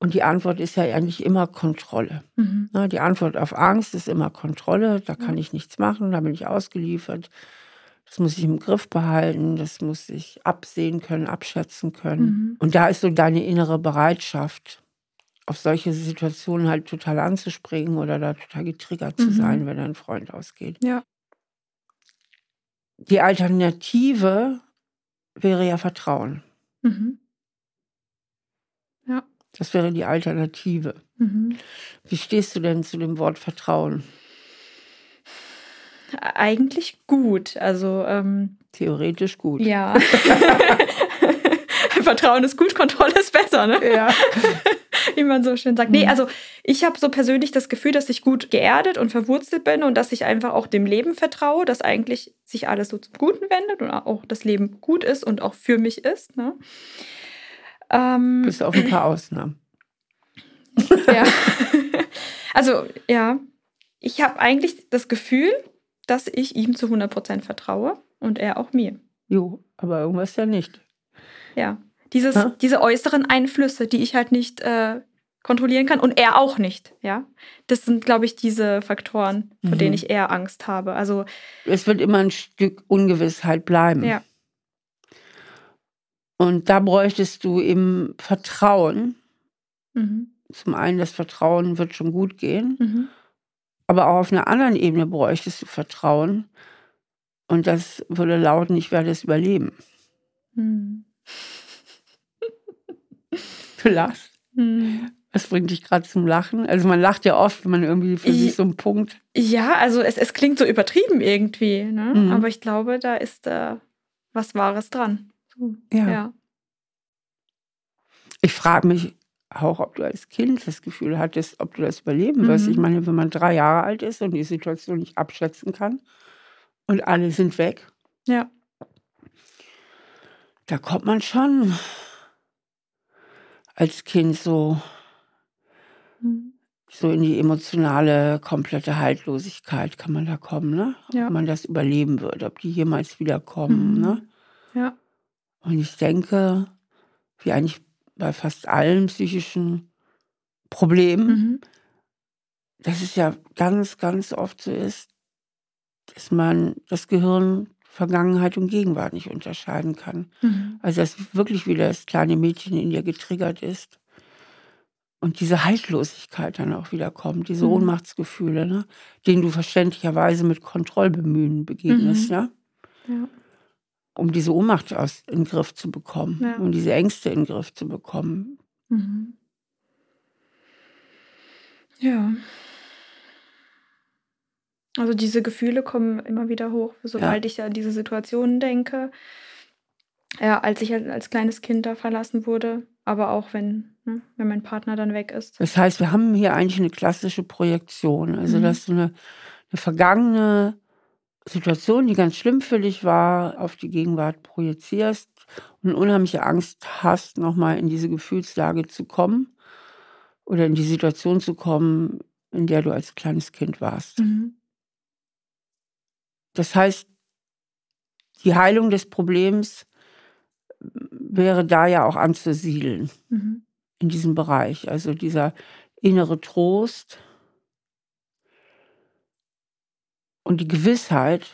Und die Antwort ist ja eigentlich immer Kontrolle. Mhm. Die Antwort auf Angst ist immer Kontrolle. Da kann Ja. ich nichts machen, da bin ich ausgeliefert. Das muss ich im Griff behalten, das muss ich absehen können, abschätzen können. Mhm. Und da ist so deine innere Bereitschaft, auf solche Situationen halt total anzuspringen oder da total getriggert zu Mhm. sein, wenn ein Freund ausgeht. Ja. Die Alternative wäre ja Vertrauen. Mhm. Ja. Das wäre die Alternative. Mhm. Wie stehst du denn zu dem Wort Vertrauen? Eigentlich gut. Also, ähm, Theoretisch gut. ja. Vertrauen ist gut, Kontrolle ist besser, ne? Ja. Wie man so schön sagt. Nee, Mhm. also ich habe so persönlich das Gefühl, dass ich gut geerdet und verwurzelt bin und dass ich einfach auch dem Leben vertraue, dass eigentlich sich alles so zum Guten wendet und auch das Leben gut ist und auch für mich ist. Ne? Ähm, Bis auf ein paar Ausnahmen. ja. also, ja, ich habe eigentlich das Gefühl, dass ich ihm zu 100% vertraue und er auch mir. Jo, aber irgendwas ja nicht. Ja. Dieses. Diese äußeren Einflüsse, die ich halt nicht äh, kontrollieren kann und er auch nicht. Ja. Das sind, glaube ich, diese Faktoren, vor Mhm. denen ich eher Angst habe. Also, Es wird immer ein Stück Ungewissheit bleiben. ja. Und da bräuchtest du eben Vertrauen. Mhm. Zum einen, das Vertrauen wird schon gut gehen, Mhm. Aber auch auf einer anderen Ebene bräuchtest du Vertrauen. Und das würde lauten, ich werde es überleben. Mhm. Du lachst. Das bringt dich gerade zum Lachen. Also man lacht ja oft, wenn man irgendwie für Ich- sich so einen Punkt. Ja, also es, es klingt so übertrieben irgendwie, ne? Mhm. aber ich glaube, da ist äh, was Wahres dran. So, Ja. ja. Ich frage mich auch, ob du als Kind das Gefühl hattest, ob du das überleben wirst. Mhm. Ich meine, wenn man drei Jahre alt ist und die Situation nicht abschätzen kann und alle sind weg, ja. da kommt man schon als Kind so, Mhm. so in die emotionale, komplette Haltlosigkeit kann man da kommen, ne? Ja. Ob man das überleben wird, ob die jemals wiederkommen, Mhm. ne? Ja. Und ich denke, wie eigentlich bei fast allen psychischen Problemen, Mhm. dass es ja ganz, ganz oft so ist, dass man das Gehirn Vergangenheit und Gegenwart nicht unterscheiden kann. Mhm. Also dass wirklich wieder das kleine Mädchen in dir getriggert ist. Und diese Haltlosigkeit dann auch wieder kommt, diese Mhm. Ohnmachtsgefühle, ne? denen du verständlicherweise mit Kontrollbemühen begegnest, Mhm. ja? Ja. um diese Ohnmacht aus, in den Griff zu bekommen, Ja. um diese Ängste in den Griff zu bekommen. Mhm. Ja. Also diese Gefühle kommen immer wieder hoch, sobald ich an diese Situationen denke. Ja, als ich halt als kleines Kind da verlassen wurde, aber auch wenn, ne, wenn mein Partner dann weg ist. Das heißt, wir haben hier eigentlich eine klassische Projektion. Also, Mhm. dass du eine, eine vergangene Situation, die ganz schlimm für dich war, auf die Gegenwart projizierst und unheimliche Angst hast, nochmal in diese Gefühlslage zu kommen oder in die Situation zu kommen, in der du als kleines Kind warst. Mhm. Das heißt, die Heilung des Problems wäre da ja auch anzusiedeln. Mhm. in diesem Bereich. Also dieser innere Trost und die Gewissheit,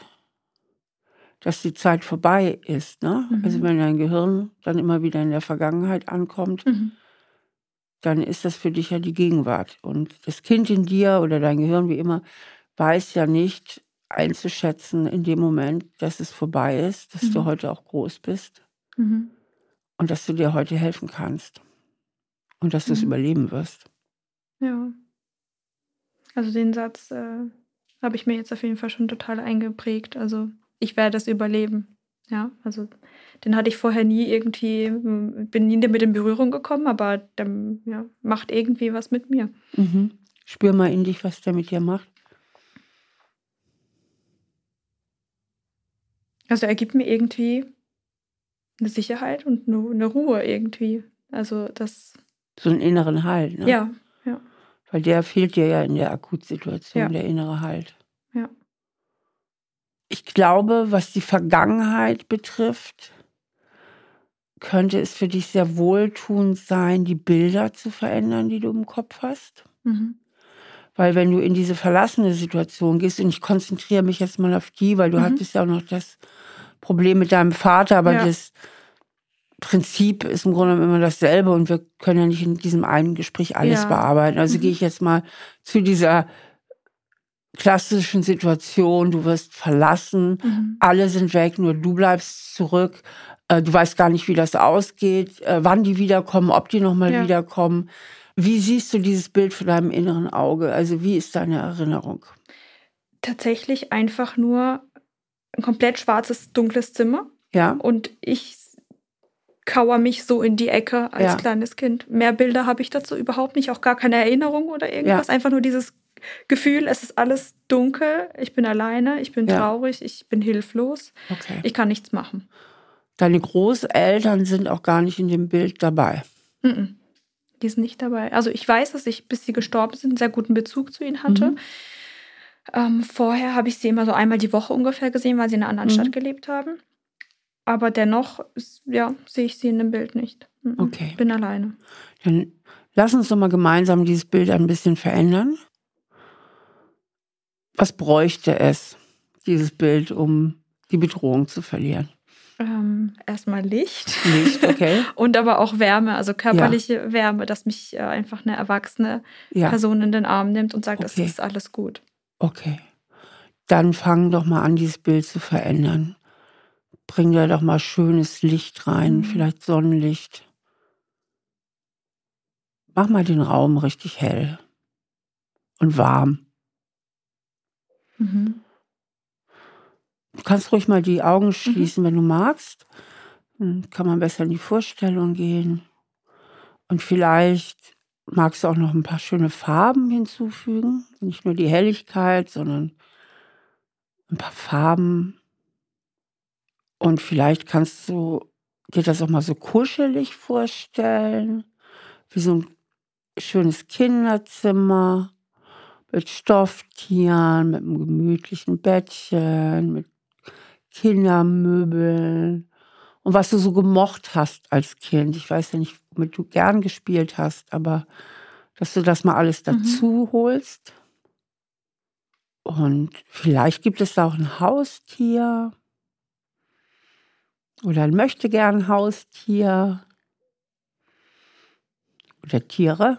dass die Zeit vorbei ist. Ne? Mhm. Also wenn dein Gehirn dann immer wieder in der Vergangenheit ankommt, Mhm. dann ist das für dich ja die Gegenwart. Und das Kind in dir oder dein Gehirn, wie immer, weiß ja nicht einzuschätzen in dem Moment, dass es vorbei ist, dass du Mhm. heute auch groß bist Mhm. und dass du dir heute helfen kannst. und dass du es mhm. überleben wirst. Ja. Also den Satz äh, habe ich mir jetzt auf jeden Fall schon total eingeprägt. Also ich werde es überleben. Ja, also den hatte ich vorher nie irgendwie, bin nie damit in Berührung gekommen, aber der ja, macht irgendwie was mit mir. Mhm. Spür mal in dich, was der mit dir macht. Also er gibt mir irgendwie eine Sicherheit und eine, Ruhe irgendwie. Also das. So einen inneren Halt, ne? Ja. Weil der fehlt dir ja in der Akutsituation, ja. der innere Halt. Ja. Ich glaube, was die Vergangenheit betrifft, könnte es für dich sehr wohltuend sein, die Bilder zu verändern, die du im Kopf hast. Mhm. Weil wenn du in diese verlassene Situation gehst, und ich konzentriere mich jetzt mal auf die, weil du mhm. hattest ja auch noch das Problem mit deinem Vater, aber ja. das Prinzip ist im Grunde immer dasselbe und wir können ja nicht in diesem einen Gespräch alles ja. bearbeiten. Also mhm. gehe ich jetzt mal zu dieser klassischen Situation, du wirst verlassen, mhm. alle sind weg, nur du bleibst zurück. Äh, du weißt gar nicht, wie das ausgeht, äh, wann die wiederkommen, ob die nochmal ja. wiederkommen. Wie siehst du dieses Bild vor deinem inneren Auge? Also wie ist deine Erinnerung? Tatsächlich einfach nur ein komplett schwarzes, dunkles Zimmer. Ja. Und ich kauere mich so in die Ecke als ja. kleines Kind. Mehr Bilder habe ich dazu überhaupt nicht, auch gar keine Erinnerung oder irgendwas. Ja. Einfach nur dieses Gefühl, es ist alles dunkel, ich bin alleine, ich bin ja. traurig, ich bin hilflos, okay. ich kann nichts machen. Deine Großeltern sind auch gar nicht in dem Bild dabei. -mm. Die sind nicht dabei. Also ich weiß, dass ich, bis sie gestorben sind, einen sehr guten Bezug zu ihnen hatte. Mhm. Ähm, vorher habe ich sie immer so einmal die Woche ungefähr gesehen, weil sie in einer anderen mhm. Stadt gelebt haben. Aber dennoch, ja, sehe ich sie in dem Bild nicht. Mhm. Okay. Bin alleine. Dann lass uns doch mal gemeinsam dieses Bild ein bisschen verändern. Was bräuchte es, dieses Bild, um die Bedrohung zu verlieren? Ähm, erstmal Licht. Licht, okay. und aber auch Wärme, also körperliche ja. Wärme, dass mich äh, einfach eine erwachsene ja. Person in den Arm nimmt und sagt, okay. das ist alles gut. Okay. Dann fang doch mal an, dieses Bild zu verändern. Bring da doch mal schönes Licht rein, mhm. vielleicht Sonnenlicht. Mach mal den Raum richtig hell und warm. Mhm. Du kannst ruhig mal die Augen mhm. schließen, mhm. wenn du magst. Dann kann man besser in die Vorstellung gehen. Und vielleicht magst du auch noch ein paar schöne Farben hinzufügen. Nicht nur die Helligkeit, sondern ein paar Farben. Und vielleicht kannst du dir das auch mal so kuschelig vorstellen, wie so ein schönes Kinderzimmer mit Stofftieren, mit einem gemütlichen Bettchen, mit Kindermöbeln und was du so gemocht hast als Kind. Ich weiß ja nicht, womit du gern gespielt hast, aber dass du das mal alles mhm. dazu mhm. holst. Und vielleicht gibt es da auch ein Haustier oder ein möchte gern Haustier oder Tiere.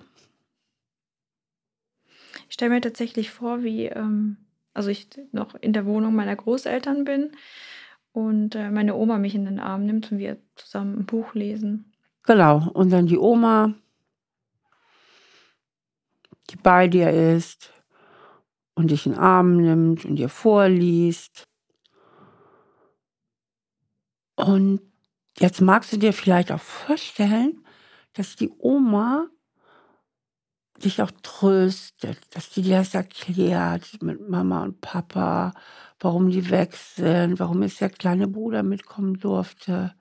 Ich stelle mir tatsächlich vor, wie ähm, also ich noch in der Wohnung meiner Großeltern bin und äh, meine Oma mich in den Arm nimmt und wir zusammen ein Buch lesen. Genau, und dann die Oma, die bei dir ist und dich in den Arm nimmt und dir vorliest. Und jetzt magst du dir vielleicht auch vorstellen, dass die Oma dich auch tröstet, dass die dir das erklärt mit Mama und Papa, warum die weg sind, warum jetzt der kleine Bruder mitkommen durfte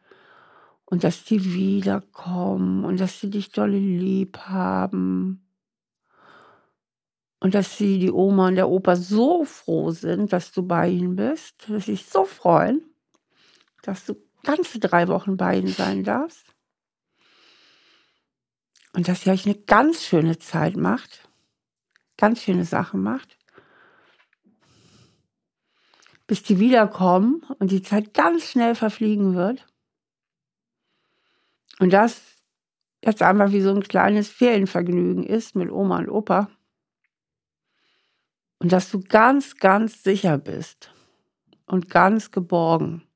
und dass die wiederkommen und dass sie dich dolle lieb haben. Und dass sie, die Oma und der Opa, so froh sind, dass du bei ihnen bist, dass sie sich so freuen, dass du ganze drei Wochen bei ihnen sein darfst. Und dass ihr euch eine ganz schöne Zeit macht, ganz schöne Sachen macht, bis die wiederkommen und die Zeit ganz schnell verfliegen wird. Und das jetzt einfach wie so ein kleines Ferienvergnügen ist mit Oma und Opa. Und dass du ganz, ganz sicher bist und ganz geborgen.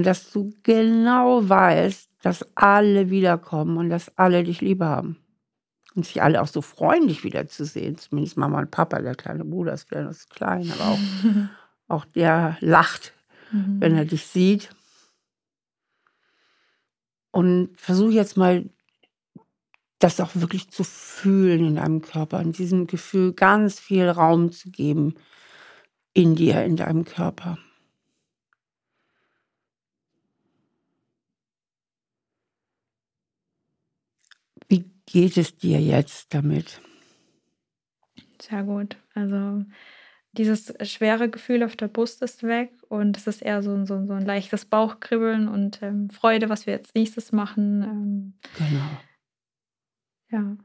Und dass du genau weißt, dass alle wiederkommen und dass alle dich lieb haben. Und sich alle auch so freuen, dich wiederzusehen. Zumindest Mama und Papa, der kleine Bruder ist vielleicht noch so klein, aber auch, auch der lacht, mhm. wenn er dich sieht. Und versuche jetzt mal, das auch wirklich zu fühlen in deinem Körper, in diesem Gefühl ganz viel Raum zu geben in dir, in deinem Körper. Wie geht es dir jetzt damit? Sehr gut. Also dieses schwere Gefühl auf der Brust ist weg und es ist eher so, so, so ein leichtes Bauchkribbeln und ähm, Freude, was wir jetzt nächstes machen. Ähm, genau. Ja.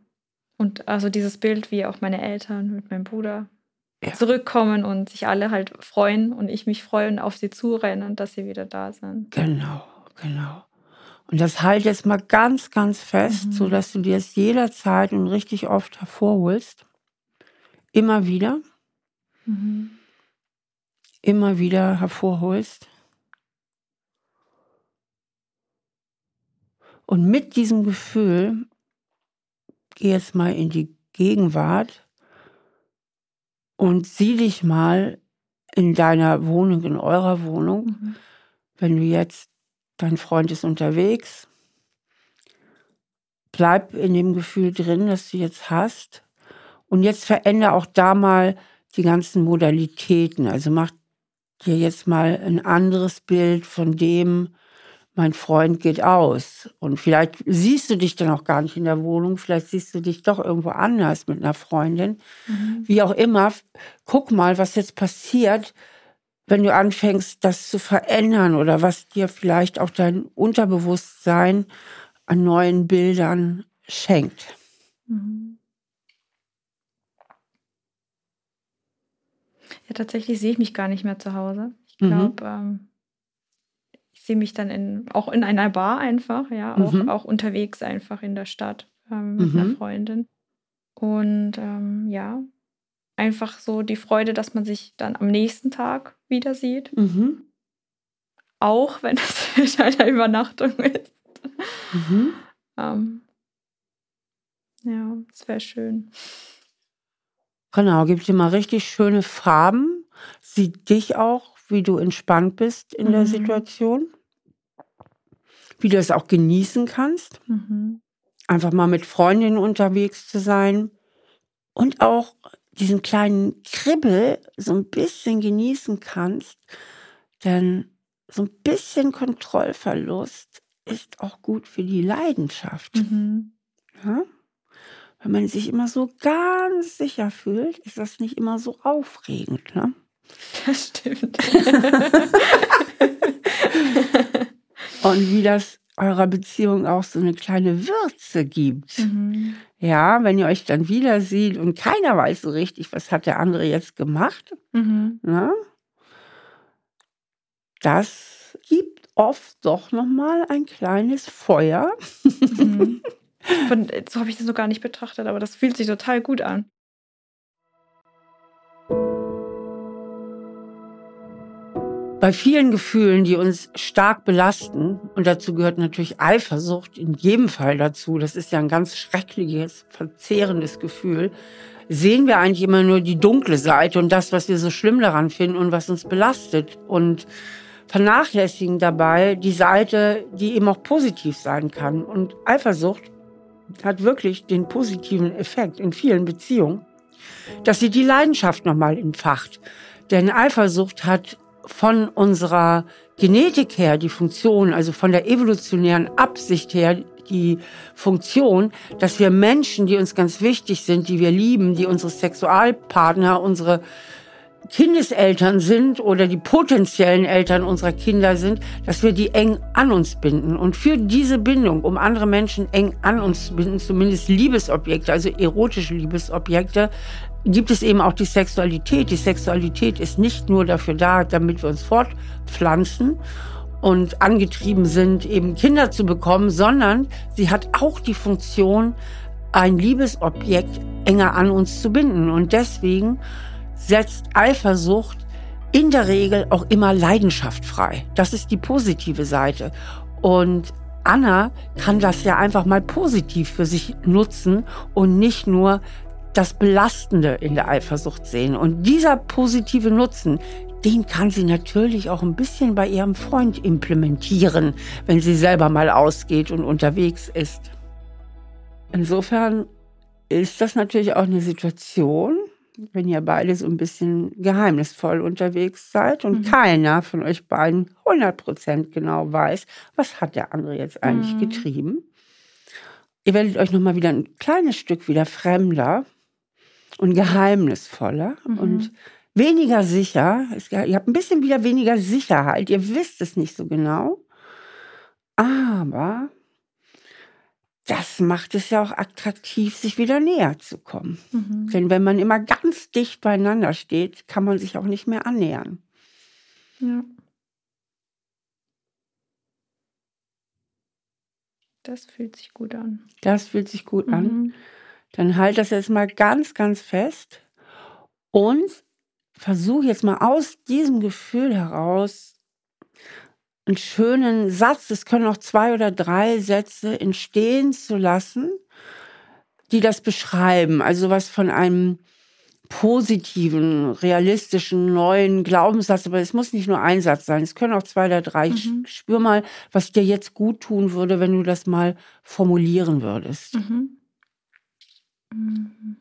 Und also dieses Bild, wie auch meine Eltern mit meinem Bruder ja. zurückkommen und sich alle halt freuen und ich mich freue und auf sie zurennen und dass sie wieder da sind. Genau, genau. Und das halt jetzt mal ganz, ganz fest, mhm. sodass du dir es jederzeit und richtig oft hervorholst. Immer wieder. Mhm. Immer wieder hervorholst. Und mit diesem Gefühl geh jetzt mal in die Gegenwart und sieh dich mal in deiner Wohnung, in eurer Wohnung, mhm. wenn du jetzt, dein Freund ist unterwegs, bleib in dem Gefühl drin, das du jetzt hast. Und jetzt verändere auch da mal die ganzen Modalitäten. Also mach dir jetzt mal ein anderes Bild von dem, mein Freund geht aus. Und vielleicht siehst du dich dann auch gar nicht in der Wohnung, vielleicht siehst du dich doch irgendwo anders mit einer Freundin. Mhm. Wie auch immer, guck mal, was jetzt passiert, wenn du anfängst, das zu verändern oder was dir vielleicht auch dein Unterbewusstsein an neuen Bildern schenkt. Mhm. Ja, tatsächlich sehe ich mich gar nicht mehr zu Hause. Ich glaube, mhm. ähm, sehe mich dann in, auch in einer Bar einfach, ja, auch, mhm. auch unterwegs einfach in der Stadt ähm, mit mhm. einer Freundin. Und ähm, ja, einfach so die Freude, dass man sich dann am nächsten Tag wieder sieht. Mhm. Auch wenn es mit einer Übernachtung ist. Mhm. ähm, ja, es wäre schön. Genau, gib dir mal richtig schöne Farben. Sieht dich auch wie du entspannt bist in mhm. der Situation, wie du es auch genießen kannst, mhm. einfach mal mit Freundinnen unterwegs zu sein und auch diesen kleinen Kribbel so ein bisschen genießen kannst, denn so ein bisschen Kontrollverlust ist auch gut für die Leidenschaft. Mhm. Ja? Wenn man sich immer so ganz sicher fühlt, ist das nicht immer so aufregend. Ne? Das stimmt. und wie das eurer Beziehung auch so eine kleine Würze gibt. Mhm. Ja, wenn ihr euch dann wieder sieht und keiner weiß so richtig, was hat der andere jetzt gemacht. Mhm. Na? Das gibt oft doch noch mal ein kleines Feuer. Mhm. Von, so habe ich das noch gar nicht betrachtet, aber das fühlt sich total gut an. Bei vielen Gefühlen, die uns stark belasten, und dazu gehört natürlich Eifersucht in jedem Fall dazu, das ist ja ein ganz schreckliches, verzehrendes Gefühl, sehen wir eigentlich immer nur die dunkle Seite und das, was wir so schlimm daran finden und was uns belastet und vernachlässigen dabei die Seite, die eben auch positiv sein kann. Und Eifersucht hat wirklich den positiven Effekt in vielen Beziehungen, dass sie die Leidenschaft nochmal entfacht. Denn Eifersucht hat von unserer Genetik her die Funktion, also von der evolutionären Absicht her die Funktion, dass wir Menschen, die uns ganz wichtig sind, die wir lieben, die unsere Sexualpartner, unsere Kindeseltern sind oder die potenziellen Eltern unserer Kinder sind, dass wir die eng an uns binden. Und für diese Bindung, um andere Menschen eng an uns zu binden, zumindest Liebesobjekte, also erotische Liebesobjekte, gibt es eben auch die Sexualität. Die Sexualität ist nicht nur dafür da, damit wir uns fortpflanzen und angetrieben sind, eben Kinder zu bekommen, sondern sie hat auch die Funktion, ein Liebesobjekt enger an uns zu binden. Und deswegen setzt Eifersucht in der Regel auch immer Leidenschaft frei. Das ist die positive Seite. Und Anna kann das ja einfach mal positiv für sich nutzen und nicht nur das Belastende in der Eifersucht sehen. Und dieser positive Nutzen, den kann sie natürlich auch ein bisschen bei ihrem Freund implementieren, wenn sie selber mal ausgeht und unterwegs ist. Insofern ist das natürlich auch eine Situation, wenn ihr beide so ein bisschen geheimnisvoll unterwegs seid und mhm. keiner von euch beiden 100% genau weiß, was hat der andere jetzt eigentlich mhm. getrieben. Ihr werdet euch nochmal wieder ein kleines Stück wieder fremder und geheimnisvoller mhm. und weniger sicher. Ihr habt ein bisschen wieder weniger Sicherheit. Ihr wisst es nicht so genau. Aber das macht es ja auch attraktiv, sich wieder näher zu kommen. Mhm. Denn wenn man immer ganz dicht beieinander steht, kann man sich auch nicht mehr annähern. Ja. Das fühlt sich gut an. Das fühlt sich gut mhm. an. Dann halt das jetzt mal ganz, ganz fest und versuch jetzt mal aus diesem Gefühl heraus einen schönen Satz, es können auch zwei oder drei Sätze entstehen zu lassen, die das beschreiben. Also was von einem positiven, realistischen, neuen Glaubenssatz, aber es muss nicht nur ein Satz sein, es können auch zwei oder drei. Mhm. Spür mal, was dir jetzt gut tun würde, wenn du das mal formulieren würdest. Mhm. Mhm.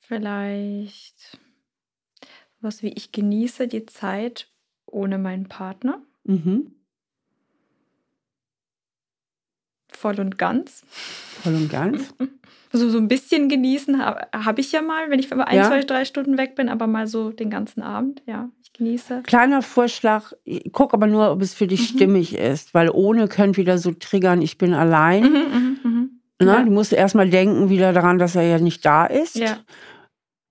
Vielleicht was wie ich genieße die Zeit ohne meinen Partner. Mhm. Voll und ganz. Voll und ganz. Also so ein bisschen genießen habe hab ich ja mal, wenn ich für ein, ja. zwei, drei Stunden weg bin, aber mal so den ganzen Abend, ja, ich genieße. Kleiner Vorschlag, guck aber nur, ob es für dich mhm. stimmig ist, weil ohne könnt wieder so triggern, ich bin allein. Mhm, mhm, mhm. Na, ja. Du musst erstmal denken wieder daran, dass er ja nicht da ist. Ja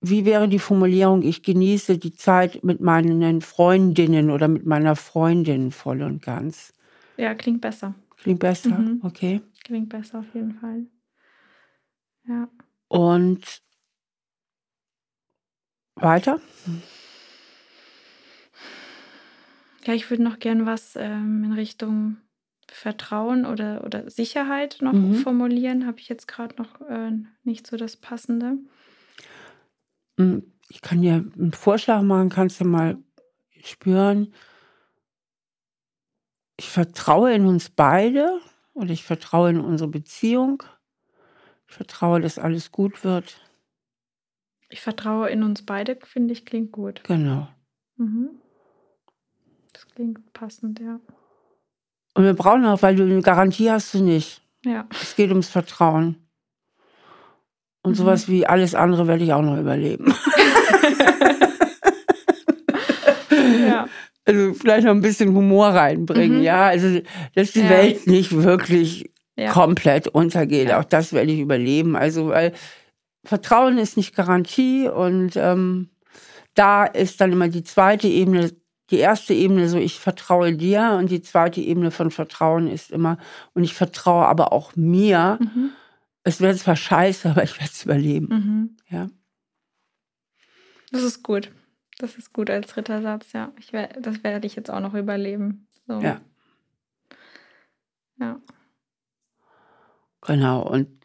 wie wäre die Formulierung, ich genieße die Zeit mit meinen Freundinnen oder mit meiner Freundin voll und ganz? Ja, klingt besser. Klingt besser, mhm. okay. Klingt besser auf jeden Fall. Ja. Und weiter? Ja, ich würde noch gern was ähm, in Richtung Vertrauen oder, oder Sicherheit noch mhm. formulieren. Habe ich jetzt gerade noch äh, nicht so das Passende. Hm, ich kann dir einen Vorschlag machen, kannst du mal spüren. Ich vertraue in uns beide und ich vertraue in unsere Beziehung. Ich vertraue, dass alles gut wird. Ich vertraue in uns beide, finde ich, klingt gut. Genau. Mhm. Das klingt passend, ja. Und wir brauchen auch, weil du eine Garantie hast du nicht. Ja. Es geht ums Vertrauen. Und mhm. sowas wie alles andere werde ich auch noch überleben. ja. Also vielleicht noch ein bisschen Humor reinbringen, mhm. ja. Also, dass die ja. Welt nicht wirklich ja. komplett untergeht. Ja. Auch das werde ich überleben. Also, weil Vertrauen ist nicht Garantie und ähm, da ist dann immer die zweite Ebene, die erste Ebene so, ich vertraue dir und die zweite Ebene von Vertrauen ist immer, und ich vertraue aber auch mir. Mhm es wird zwar scheiße, aber ich werde es überleben. Mhm. Ja. Das ist gut. Das ist gut als dritter Satz, ja. Ich werd, das werde ich jetzt auch noch überleben. So. Ja. Ja. Genau. Und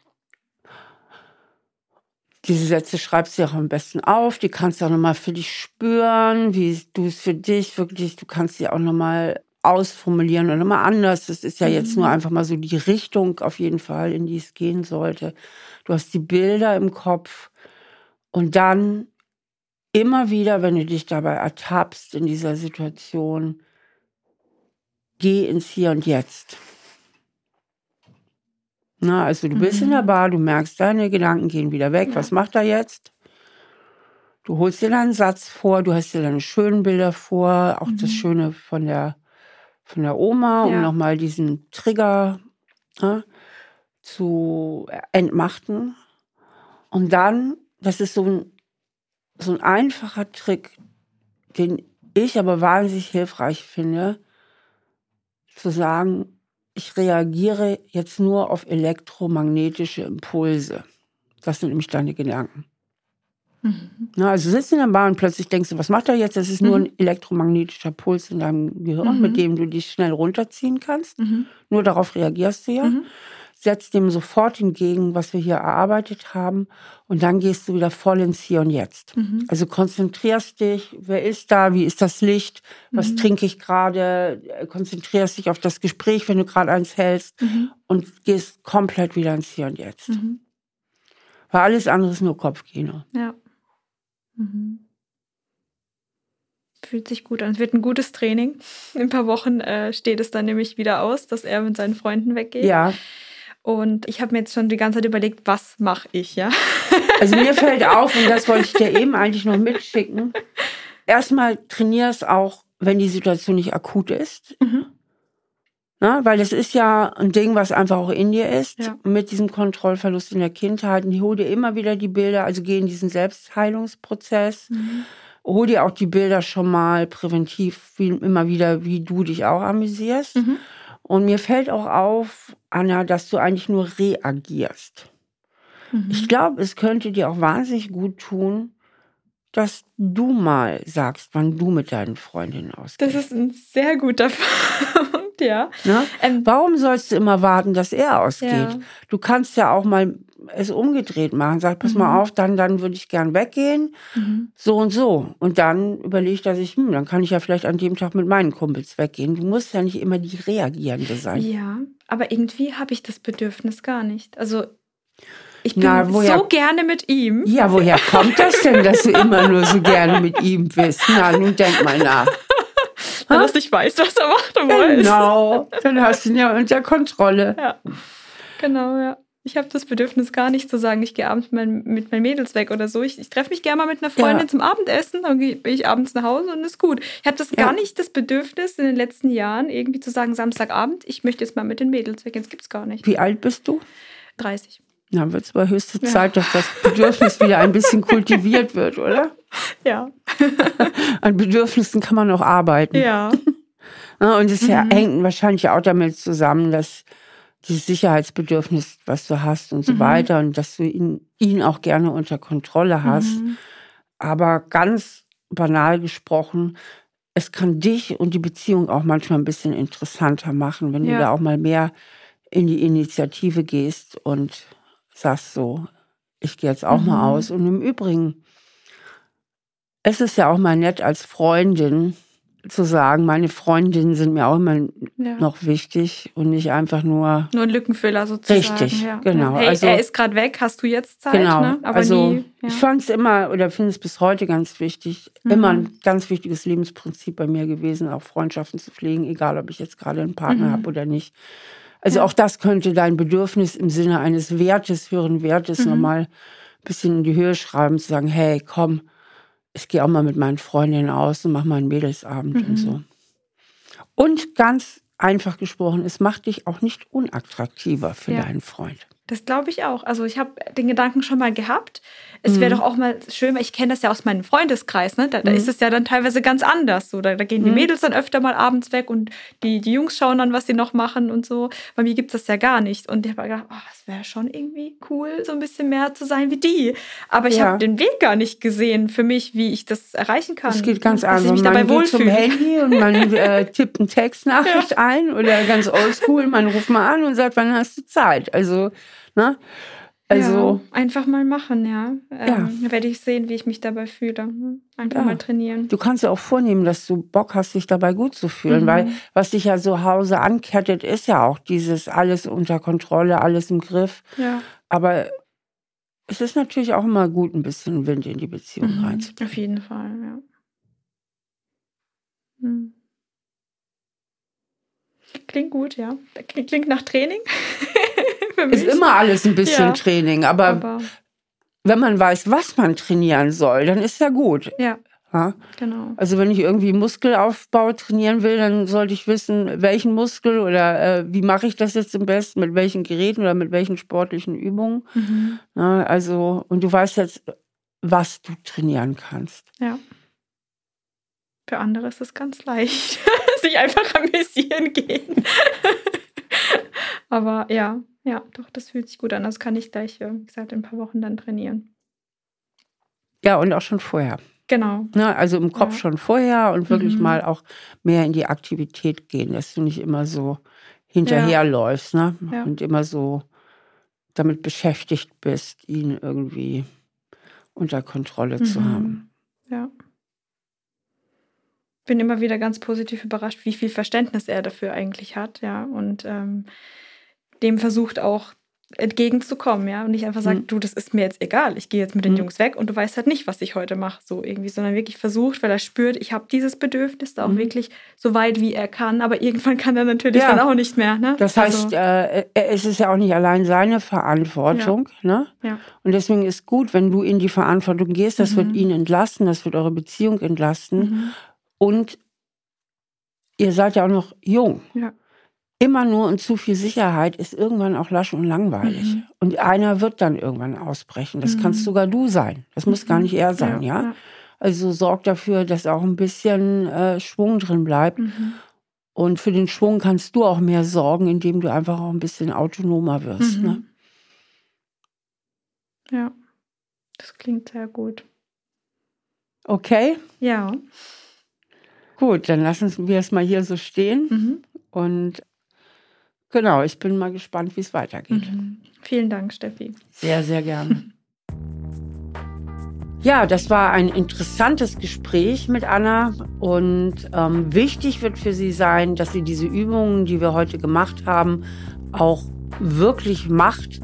diese Sätze schreibst du auch am besten auf. Die kannst du auch nochmal für dich spüren, wie du es für dich wirklich, du kannst sie auch nochmal ausformulieren oder mal anders. Das ist ja jetzt nur mhm. einfach mal so die Richtung auf jeden Fall, in die es gehen sollte. Du hast die Bilder im Kopf und dann immer wieder, wenn du dich dabei ertappst in dieser Situation, geh ins Hier und Jetzt. Na, also du bist mhm. in der mhm. Bar, du merkst, deine Gedanken gehen wieder weg. Ja. Was macht er jetzt? Du holst dir deinen Satz vor, du hast dir deine schönen Bilder vor, auch mhm. das Schöne von der von der Oma, um ja. nochmal diesen Trigger ja, zu entmachten. Und dann, das ist so ein, so ein einfacher Trick, den ich aber wahnsinnig hilfreich finde, zu sagen, ich reagiere jetzt nur auf elektromagnetische Impulse. Das sind nämlich deine Gedanken. Mhm. Na, also du sitzt in der Bahn und plötzlich denkst du, was macht er jetzt? Das ist nur mhm. ein elektromagnetischer Puls in deinem Gehirn, mhm. mit dem du dich schnell runterziehen kannst. Mhm. Nur darauf reagierst du ja. Mhm. Setzt dem sofort entgegen, was wir hier erarbeitet haben. Und dann gehst du wieder voll ins Hier und Jetzt. Mhm. Also konzentrierst dich, wer ist da, wie ist das Licht, was trinke ich gerade, konzentrierst dich auf das Gespräch, wenn du gerade eins hältst und gehst komplett wieder ins Hier und Jetzt. Weil alles andere ist nur Kopfkino. Ja. Mhm. Fühlt sich gut an. Es wird ein gutes Training. In ein paar Wochen äh, steht es dann nämlich wieder aus, dass er mit seinen Freunden weggeht. Ja. Und ich habe mir jetzt schon die ganze Zeit überlegt, was mache ich, ja? Also mir fällt auf, und das wollte ich dir eben eigentlich noch mitschicken. Erstmal trainierst auch, wenn die Situation nicht akut ist. Mhm. Na, weil das ist ja ein Ding, was einfach auch in dir ist, ja. mit diesem Kontrollverlust in der Kindheit. Und ich hole dir immer wieder die Bilder, also geh in diesen Selbstheilungsprozess. Mhm. Hol dir auch die Bilder schon mal präventiv wie, immer wieder, wie du dich auch amüsierst. Mhm. Und mir fällt auch auf, Anna, dass du eigentlich nur reagierst. Mhm. Ich glaube, es könnte dir auch wahnsinnig gut tun, dass du mal sagst, wann du mit deinen Freundinnen ausgehst. Das ist ein sehr guter Punkt, ja. Ne? Ähm, Warum sollst du immer warten, dass er ausgeht? Ja. Du kannst ja auch mal es umgedreht machen. Sag, pass mhm. mal auf, dann, dann würde ich gern weggehen. Mhm. So und so. Und dann überlege ich, ich, hm, dann kann ich ja vielleicht an dem Tag mit meinen Kumpels weggehen. Du musst ja nicht immer die Reagierende sein. Ja, aber irgendwie habe ich das Bedürfnis gar nicht. Also ich bin Na, woher, so gerne mit ihm. Ja, woher kommt das denn, dass du immer nur so gerne mit ihm bist? Na, nun denk mal nach. Wenn du nicht weißt, was er macht und weiß. Genau, dann hast du ihn ja unter Kontrolle. Ja, genau, ja. Ich habe das Bedürfnis gar nicht zu sagen, ich gehe abends mit, mit meinen Mädels weg oder so. Ich, ich treffe mich gerne mal mit einer Freundin ja. zum Abendessen, dann bin ich abends nach Hause und ist gut. Ich habe das ja. gar nicht das Bedürfnis in den letzten Jahren irgendwie zu sagen, Samstagabend, ich möchte jetzt mal mit den Mädels weg. Das gibt es gar nicht. Wie alt bist du? 30. Na, wird es aber höchste Zeit, ja. dass das Bedürfnis wieder ein bisschen kultiviert wird, oder? Ja. An Bedürfnissen kann man auch arbeiten. Ja. Und es mhm. hängt wahrscheinlich auch damit zusammen, dass dieses Sicherheitsbedürfnis, was du hast und so mhm. weiter, und dass du ihn, ihn auch gerne unter Kontrolle hast. Mhm. Aber ganz banal gesprochen, es kann dich und die Beziehung auch manchmal ein bisschen interessanter machen, wenn ja. du da auch mal mehr in die Initiative gehst und sagst so, ich gehe jetzt auch mhm. mal aus. Und im Übrigen, es ist ja auch mal nett als Freundin zu sagen, meine Freundinnen sind mir auch immer ja. noch wichtig und nicht einfach nur. Nur ein Lückenfüller sozusagen. Richtig, ja. genau. Hey, also, er ist gerade weg, hast du jetzt Zeit? Genau. Ne? Aber also, nie, ja. ich fand es immer oder finde es bis heute ganz wichtig, mhm. immer ein ganz wichtiges Lebensprinzip bei mir gewesen, auch Freundschaften zu pflegen, egal ob ich jetzt gerade einen Partner mhm. habe oder nicht. Also ja. auch das könnte dein Bedürfnis im Sinne eines Wertes, höheren Wertes mhm. nochmal ein bisschen in die Höhe schreiben, zu sagen, hey, komm, ich gehe auch mal mit meinen Freundinnen aus und mache mal einen Mädelsabend mhm. und so. Und ganz einfach gesprochen, es macht dich auch nicht unattraktiver für ja. deinen Freund. Das glaube ich auch. Also ich habe den Gedanken schon mal gehabt. Es wäre mhm. doch auch mal schön, weil ich kenne das ja aus meinem Freundeskreis, ne? Da, da mhm. ist es ja dann teilweise ganz anders. So, da, da gehen die mhm. Mädels dann öfter mal abends weg und die, die Jungs schauen dann, was sie noch machen und so. Bei mir gibt es das ja gar nicht. Und ich habe gedacht, oh, es wäre schon irgendwie cool, so ein bisschen mehr zu sein wie die. Aber ich ja. habe den Weg gar nicht gesehen für mich, wie ich das erreichen kann. Es geht ganz anders. Man dabei geht wohlfühle. zum Handy und man äh, tippt eine Textnachricht ja. ein oder ganz oldschool, man ruft mal an und sagt, wann hast du Zeit? Also, ne? Also ja, einfach mal machen, ja. Ähm, ja. Werde ich sehen, wie ich mich dabei fühle. Einfach ja. mal trainieren. Du kannst ja auch vornehmen, dass du Bock hast, dich dabei gut zu fühlen, mhm. weil was dich ja zu Hause ankettet, ist ja auch dieses alles unter Kontrolle, alles im Griff. Ja. Aber es ist natürlich auch immer gut, ein bisschen Wind in die Beziehung mhm. reinzubringen. Auf jeden Fall, ja. Hm. Klingt gut, ja. Klingt nach Training. für mich. Ist immer alles ein bisschen ja, Training, aber, aber, wenn man weiß, was man trainieren soll, dann ist ja gut. Ja. Ja? Genau. Also wenn ich irgendwie Muskelaufbau trainieren will, dann sollte ich wissen, welchen Muskel oder äh, wie mache ich das jetzt am besten, mit welchen Geräten oder mit welchen sportlichen Übungen. Mhm. Ja, also, und du weißt jetzt, was du trainieren kannst. Ja. Für andere ist es ganz leicht, sich einfach amüsieren gehen. Aber ja, ja, doch, das fühlt sich gut an. Das kann ich gleich, wie gesagt, in ein paar Wochen dann trainieren. Ja, und auch schon vorher. Genau. Ne, also im Kopf ja. schon vorher und wirklich mhm. mal auch mehr in die Aktivität gehen, dass du nicht immer so hinterherläufst ne? Ja. und immer so damit beschäftigt bist, ihn irgendwie unter Kontrolle mhm. zu haben. Ja. Bin immer wieder ganz positiv überrascht, wie viel Verständnis er dafür eigentlich hat, ja. Und ähm, dem versucht auch entgegenzukommen, ja, und nicht einfach sagen, mhm. du, das ist mir jetzt egal, ich gehe jetzt mit den mhm. Jungs weg und du weißt halt nicht, was ich heute mache, so irgendwie, sondern wirklich versucht, weil er spürt, ich habe dieses Bedürfnis da auch mhm. wirklich so weit wie er kann, aber irgendwann kann er natürlich ja. dann auch nicht mehr. Ne? Das heißt, also, äh, es ist ja auch nicht allein seine Verantwortung, ja. ne? Ja. Und deswegen ist gut, wenn du in die Verantwortung gehst, das wird mhm. ihn entlasten, das wird eure Beziehung entlasten mhm. und ihr seid ja auch noch jung. Ja immer nur und zu viel Sicherheit ist irgendwann auch lasch und langweilig. Mhm. Und einer wird dann irgendwann ausbrechen. Das mhm. kannst sogar du sein. Das muss gar nicht er sein, ja. ja? Also sorg dafür, dass auch ein bisschen äh, Schwung drin bleibt. Mhm. Und für den Schwung kannst du auch mehr sorgen, indem du einfach auch ein bisschen autonomer wirst. Ne? Mhm. Ja, das klingt sehr gut. Okay? Ja. Gut, dann lassen wir es mal hier so stehen. Mhm. Und Genau, ich bin mal gespannt, wie es weitergeht. Mhm. Vielen Dank, Steffi. Sehr, sehr gerne. ja, das war ein interessantes Gespräch mit Anna und ähm, wichtig wird für sie sein, dass sie diese Übungen, die wir heute gemacht haben, auch wirklich macht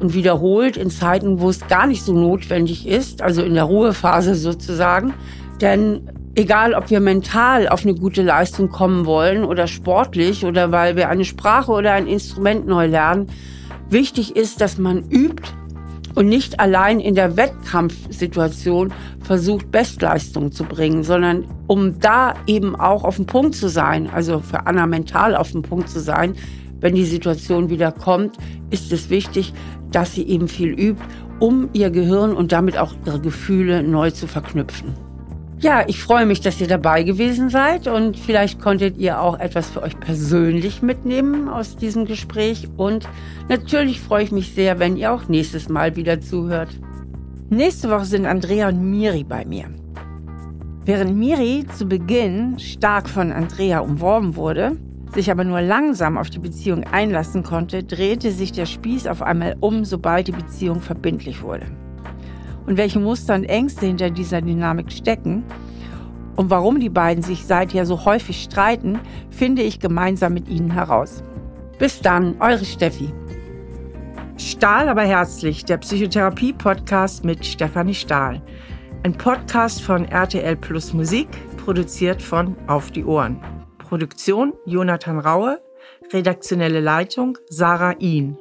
und wiederholt in Zeiten, wo es gar nicht so notwendig ist, also in der Ruhephase sozusagen. Denn egal ob wir mental auf eine gute Leistung kommen wollen oder sportlich oder weil wir eine Sprache oder ein Instrument neu lernen, wichtig ist, dass man übt und nicht allein in der Wettkampfsituation versucht, Bestleistung zu bringen, sondern um da eben auch auf dem Punkt zu sein, also für Anna mental auf dem Punkt zu sein, wenn die Situation wieder kommt, ist es wichtig, dass sie eben viel übt, um ihr Gehirn und damit auch ihre Gefühle neu zu verknüpfen. Ja, ich freue mich, dass ihr dabei gewesen seid und vielleicht konntet ihr auch etwas für euch persönlich mitnehmen aus diesem Gespräch. Und natürlich freue ich mich sehr, wenn ihr auch nächstes Mal wieder zuhört. Nächste Woche sind Andrea und Miri bei mir. Während Miri zu Beginn stark von Andrea umworben wurde, sich aber nur langsam auf die Beziehung einlassen konnte, drehte sich der Spieß auf einmal um, sobald die Beziehung verbindlich wurde und welche Muster und Ängste hinter dieser Dynamik stecken und warum die beiden sich seither so häufig streiten, finde ich gemeinsam mit Ihnen heraus. Bis dann, eure Steffi. Stahl aber herzlich, der Psychotherapie-Podcast mit Stefanie Stahl. Ein Podcast von RTL Plus Musik, produziert von Auf die Ohren. Produktion Jonathan Raue, redaktionelle Leitung Sarah Ihn.